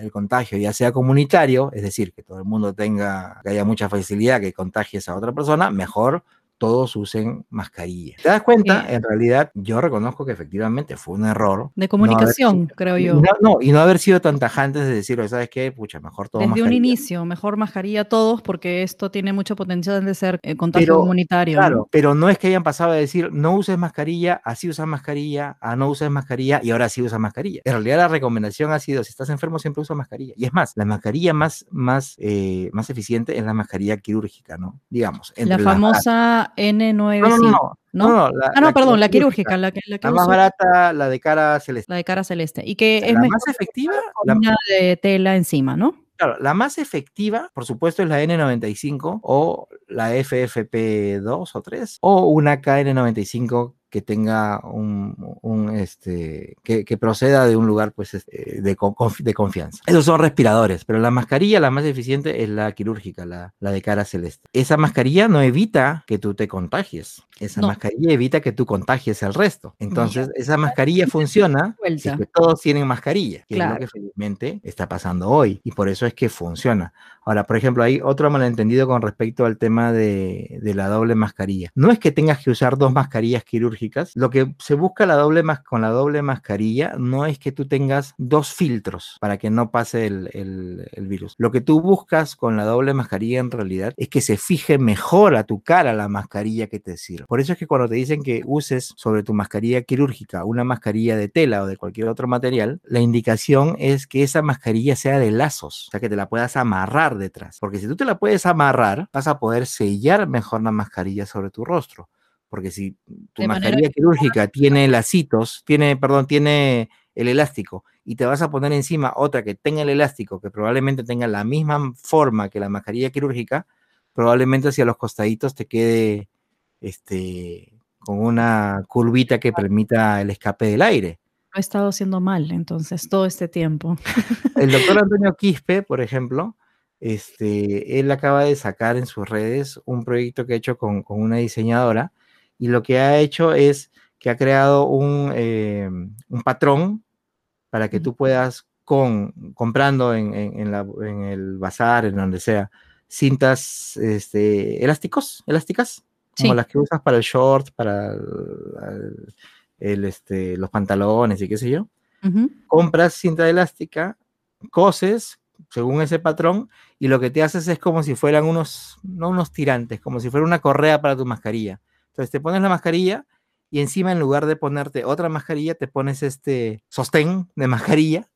el contagio ya sea comunitario, es decir, que todo el mundo tenga, que haya mucha facilidad que contagies a otra persona, mejor todos usen mascarilla. ¿Te das cuenta? En realidad, yo reconozco que efectivamente fue un error. De comunicación, creo yo. No, y no haber sido tan tajantes de decir, ¿sabes qué? Pucha, mejor todo Desde un inicio, mejor mascarilla todos, porque esto tiene mucho potencial de ser eh, contagio comunitario. Claro, pero no es que hayan pasado a decir, no uses mascarilla, así usas mascarilla, a no uses mascarilla y ahora sí usas mascarilla. En realidad, la recomendación ha sido, si estás enfermo, siempre usa mascarilla. Y es más, la mascarilla más, más, eh, más eficiente es la mascarilla quirúrgica, ¿no? Digamos. la famosa N95. No, no, no. ah, no, perdón, la quirúrgica. La, que, la, más barata, la de cara celeste. La de cara celeste. Y que es más efectiva. La una de tela encima, ¿no? Claro, la más efectiva, por supuesto, es la N95 o la FFP2 o 3 o una KN95 que tenga un, un, este, que, que, proceda de un lugar pues, este, de, de, confianza. Esos son respiradores, pero la mascarilla la más eficiente es la quirúrgica, la, la de cara celeste. Esa mascarilla no evita que tú te contagies. Esa no. mascarilla evita que tú contagies al resto. Entonces, no. esa mascarilla funciona si que todos tienen mascarilla, que claro. es lo que felizmente está pasando hoy. Y por eso es que funciona. Ahora, por ejemplo, hay otro malentendido con respecto al tema de, de la doble mascarilla. No es que tengas que usar dos mascarillas quirúrgicas. Lo que se busca la doble con la doble mascarilla no es que tú tengas dos filtros para que no pase el, el, virus. Lo que tú buscas con la doble mascarilla en realidad es que se fije mejor a tu cara la mascarilla que te sirve. Por eso es que cuando te dicen que uses sobre tu mascarilla quirúrgica una mascarilla de tela o de cualquier otro material, la indicación es que esa mascarilla sea de lazos, o sea, que te la puedas amarrar detrás. Porque si tú te la puedes amarrar, vas a poder sellar mejor la mascarilla sobre tu rostro porque si tu de mascarilla quirúrgica tiene lacitos, tiene, perdón, tiene el elástico y te vas a poner encima otra que tenga el elástico, que probablemente tenga la misma forma que la mascarilla quirúrgica, probablemente hacia los costaditos te quede este, con una curvita que permita el escape del aire. Lo he estado haciendo mal, entonces, todo este tiempo. El doctor Antonio Quispe, por ejemplo, este, él acaba de sacar en sus redes un proyecto que ha hecho con, con una diseñadora y lo que ha hecho es que ha creado un, eh, un patrón para que tú puedas, con, comprando en, en, en, la, en, el bazar, en donde sea, cintas este, elásticos, elásticas, sí. como las que usas para el short, para el, el, este, los pantalones y qué sé yo. Uh -huh. Compras cinta elástica, coses según ese patrón y lo que te haces es como si fueran unos, no unos tirantes, como si fuera una correa para tu mascarilla entonces te pones la mascarilla y encima en lugar de ponerte otra mascarilla, te pones este sostén de mascarilla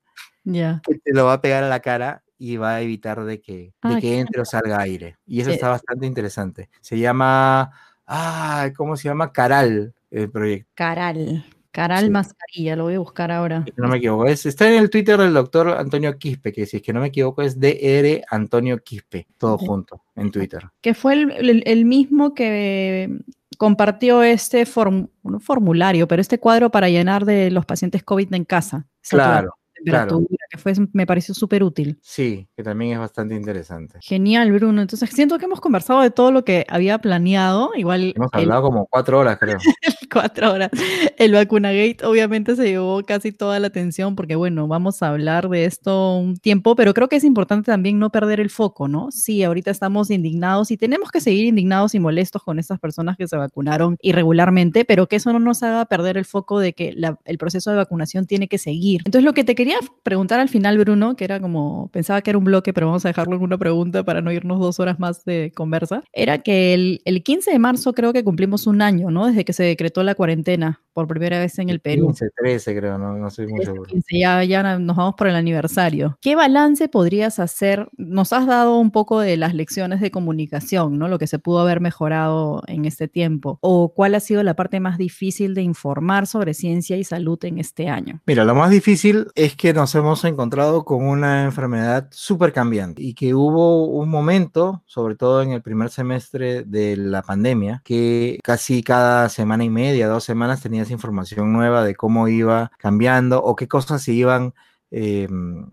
yeah. que te lo va a pegar a la cara y va a evitar de que, ah, de que entre o salga aire. Y eso sí. está bastante interesante. Se llama, ah, ¿cómo se llama? Caral, el proyecto. Caral. Caral sí. Mascarilla, lo voy a buscar ahora. No me equivoco, es, está en el Twitter del doctor Antonio Quispe, que si es que no me equivoco es DR Antonio Quispe, todo sí. junto en Twitter. Que fue el, el, el mismo que compartió este form, un formulario, pero este cuadro para llenar de los pacientes COVID en casa. Claro. Claro. que fue, me pareció súper útil. Sí, que también es bastante interesante. Genial, Bruno. Entonces, siento que hemos conversado de todo lo que había planeado. Igual. Hemos hablado como cuatro horas, creo. cuatro horas. El vacunagate obviamente se llevó casi toda la atención porque, bueno, vamos a hablar de esto un tiempo, pero creo que es importante también no perder el foco, ¿no? Sí, ahorita estamos indignados y tenemos que seguir indignados y molestos con estas personas que se vacunaron irregularmente, pero que eso no nos haga perder el foco de que la, el proceso de vacunación tiene que seguir. Entonces, lo que te quería preguntar al final, Bruno, que era como, pensaba que era un bloque, pero vamos a dejarlo en una pregunta para no irnos dos horas más de conversa, era que el, el 15 de marzo creo que cumplimos un año, ¿no? Desde que se decretó la cuarentena por primera vez en el Perú. 15, 13 creo, no, no soy muy seguro. 15, ya, ya nos vamos por el aniversario. ¿Qué balance podrías hacer? Nos has dado un poco de las lecciones de comunicación, ¿no? Lo que se pudo haber mejorado en este tiempo. ¿O cuál ha sido la parte más difícil de informar sobre ciencia y salud en este año? Mira, lo más difícil es que nos hemos encontrado con una enfermedad súper cambiante y que hubo un momento, sobre todo en el primer semestre de la pandemia, que casi cada semana y media, dos semanas tenías información nueva de cómo iba cambiando o qué cosas se iban eh,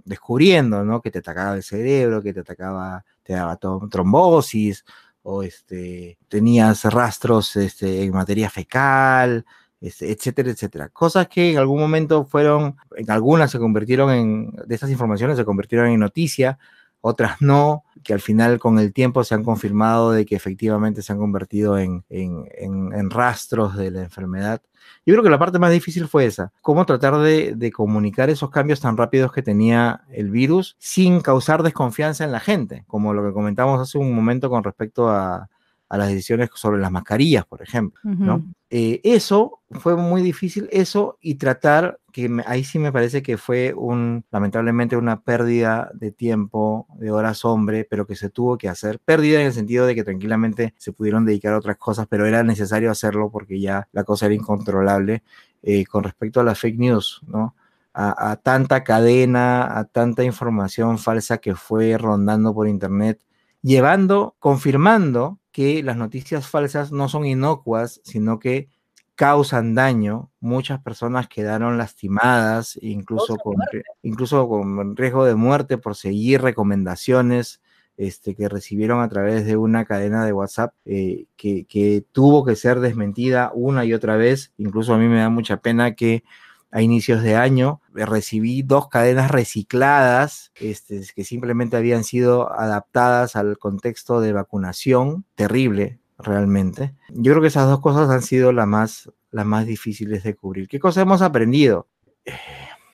descubriendo, ¿no? Que te atacaba el cerebro, que te atacaba, te daba trombosis o este, tenías rastros este, en materia fecal, etcétera, etcétera. Cosas que en algún momento fueron, en algunas se convirtieron en, de estas informaciones se convirtieron en noticia, otras no, que al final con el tiempo se han confirmado de que efectivamente se han convertido en, en, en, en rastros de la enfermedad. Yo creo que la parte más difícil fue esa, cómo tratar de, de, comunicar esos cambios tan rápidos que tenía el virus sin causar desconfianza en la gente, como lo que comentamos hace un momento con respecto a, a las decisiones sobre las mascarillas, por ejemplo, uh -huh. ¿no? Eh, eso fue muy difícil, eso y tratar, que me, ahí sí me parece que fue un, lamentablemente una pérdida de tiempo, de horas hombre, pero que se tuvo que hacer. Pérdida en el sentido de que tranquilamente se pudieron dedicar a otras cosas, pero era necesario hacerlo porque ya la cosa era incontrolable eh, con respecto a las fake news, ¿no? A, a, tanta cadena, a tanta información falsa que fue rondando por internet, llevando, confirmando que las noticias falsas no son inocuas, sino que causan daño, muchas personas quedaron lastimadas, incluso con, incluso con riesgo de muerte por seguir recomendaciones este, que recibieron a través de una cadena de WhatsApp eh, que, que, tuvo que ser desmentida una y otra vez. Incluso a mí me da mucha pena que a inicios de año recibí dos cadenas recicladas este, que simplemente habían sido adaptadas al contexto de vacunación. Terrible, realmente. Yo creo que esas dos cosas han sido las más, las más difíciles de cubrir. ¿Qué cosas hemos aprendido?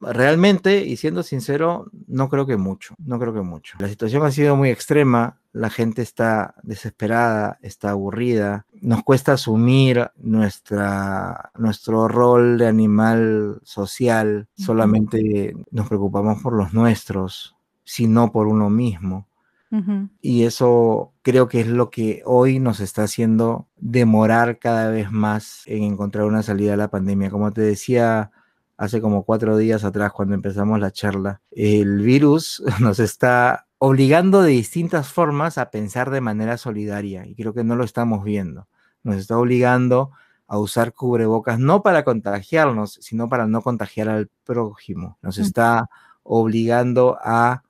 Realmente, y siendo sincero, no creo que mucho, no creo que mucho. La situación ha sido muy extrema, la gente está desesperada, está aburrida, nos cuesta asumir nuestra, nuestro rol de animal social, solamente nos preocupamos por los nuestros, sino por uno mismo. Y eso creo que es lo que hoy nos está haciendo demorar cada vez más en encontrar una salida a la pandemia. Como te decía hace como cuatro días atrás cuando empezamos la charla, el virus nos está obligando de distintas formas a pensar de manera solidaria y creo que no lo estamos viendo. Nos está obligando a usar cubrebocas no para contagiarnos, sino para no contagiar al prójimo. Nos está obligando a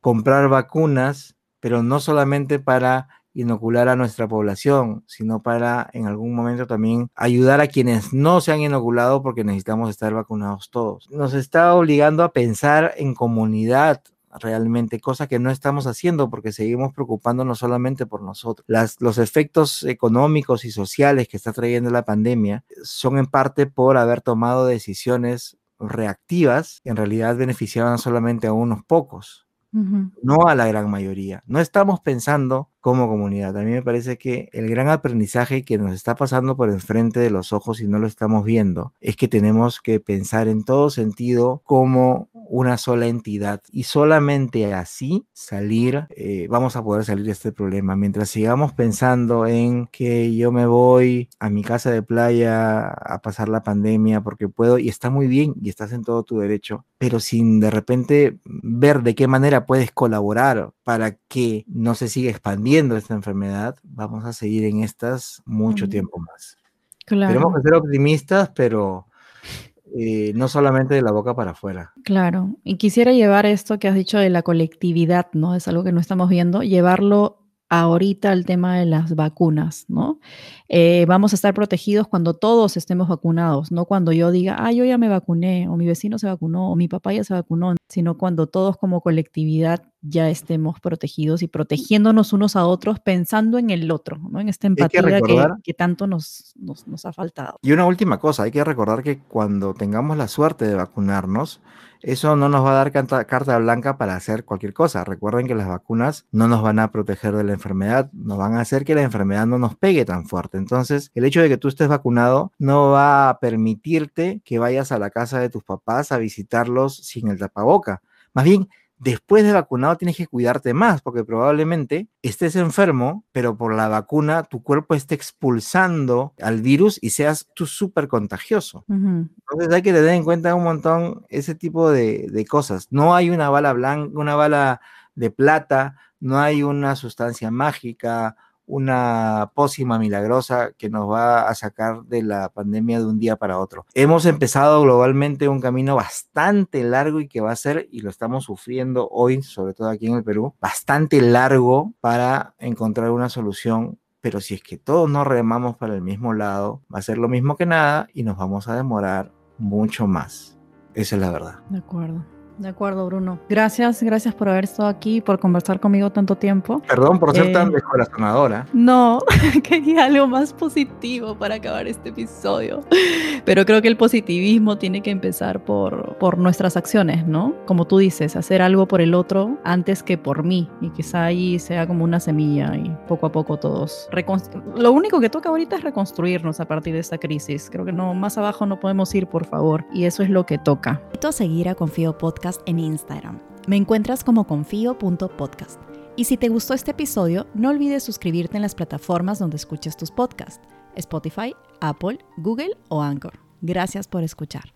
comprar vacunas, pero no solamente para inocular a nuestra población, sino para en algún momento también ayudar a quienes no se han inoculado porque necesitamos estar vacunados todos. Nos está obligando a pensar en comunidad, realmente, cosa que no estamos haciendo porque seguimos preocupándonos solamente por nosotros. Los efectos económicos y sociales que está trayendo la pandemia son en parte por haber tomado decisiones reactivas que en realidad beneficiaban solamente a unos pocos no a la gran mayoría. No estamos pensando como comunidad. A mí me parece que el gran aprendizaje que nos está pasando por enfrente de los ojos y no lo estamos viendo es que tenemos que pensar en todo sentido como una sola entidad y solamente así salir, eh, vamos a poder salir de este problema. Mientras sigamos pensando en que yo me voy a mi casa de playa a pasar la pandemia porque puedo y está muy bien y estás en todo tu derecho, pero sin de repente ver de qué manera puedes colaborar para que no se siga expandiendo esta enfermedad, vamos a seguir en estas mucho tiempo más. Tenemos que ser optimistas, pero eh, no solamente de la boca para afuera. Claro, y quisiera llevar esto que has dicho de la colectividad, ¿no? Es algo que no estamos viendo, llevarlo ahorita el tema de las vacunas, ¿no? Eh, vamos a estar protegidos cuando todos estemos vacunados, no cuando yo diga, ah, yo ya me vacuné, o mi vecino se vacunó, o mi papá ya se vacunó, sino cuando todos como colectividad ya estemos protegidos y protegiéndonos unos a otros pensando en el otro, ¿no? En esta empatía que, que, tanto nos, nos, nos ha faltado. Y una última cosa, hay que recordar que cuando tengamos la suerte de vacunarnos, eso no nos va a dar carta, blanca para hacer cualquier cosa. Recuerden que las vacunas no nos van a proteger de la enfermedad, nos van a hacer que la enfermedad no nos pegue tan fuerte. Entonces, el hecho de que tú estés vacunado no va a permitirte que vayas a la casa de tus papás a visitarlos sin el tapaboca. Más bien, después de vacunado tienes que cuidarte más, porque probablemente estés enfermo, pero por la vacuna tu cuerpo esté expulsando al virus y seas tú súper contagioso. Entonces hay que tener en cuenta un montón ese tipo de, de cosas. No hay una bala blanca, una bala de plata, no hay una sustancia mágica, una pócima milagrosa que nos va a sacar de la pandemia de un día para otro. Hemos empezado globalmente un camino bastante largo y que va a ser, y lo estamos sufriendo hoy, sobre todo aquí en el Perú, bastante largo para encontrar una solución. Pero si es que todos nos remamos para el mismo lado, va a ser lo mismo que nada y nos vamos a demorar mucho más. Esa es la verdad. De acuerdo. De acuerdo, Bruno. Gracias, gracias por haber estado aquí, por conversar conmigo tanto tiempo. Perdón por ser tan eh, descorazonadora. No, quería algo más positivo para acabar este episodio. Pero creo que el positivismo tiene que empezar por, por nuestras acciones, ¿no? Como tú dices, hacer algo por el otro antes que por mí. Y quizá ahí sea como una semilla y poco a poco todos. Lo único que toca ahorita es reconstruirnos a partir de esta crisis. Creo que no, más abajo no podemos ir, por favor. Y eso es lo que toca. a seguir a Confío Podcast en Instagram. Me encuentras como confío.podcast. Y si te gustó este episodio, no olvides suscribirte en las plataformas donde escuches tus podcasts, Spotify, Apple, Google o Anchor. Gracias por escuchar.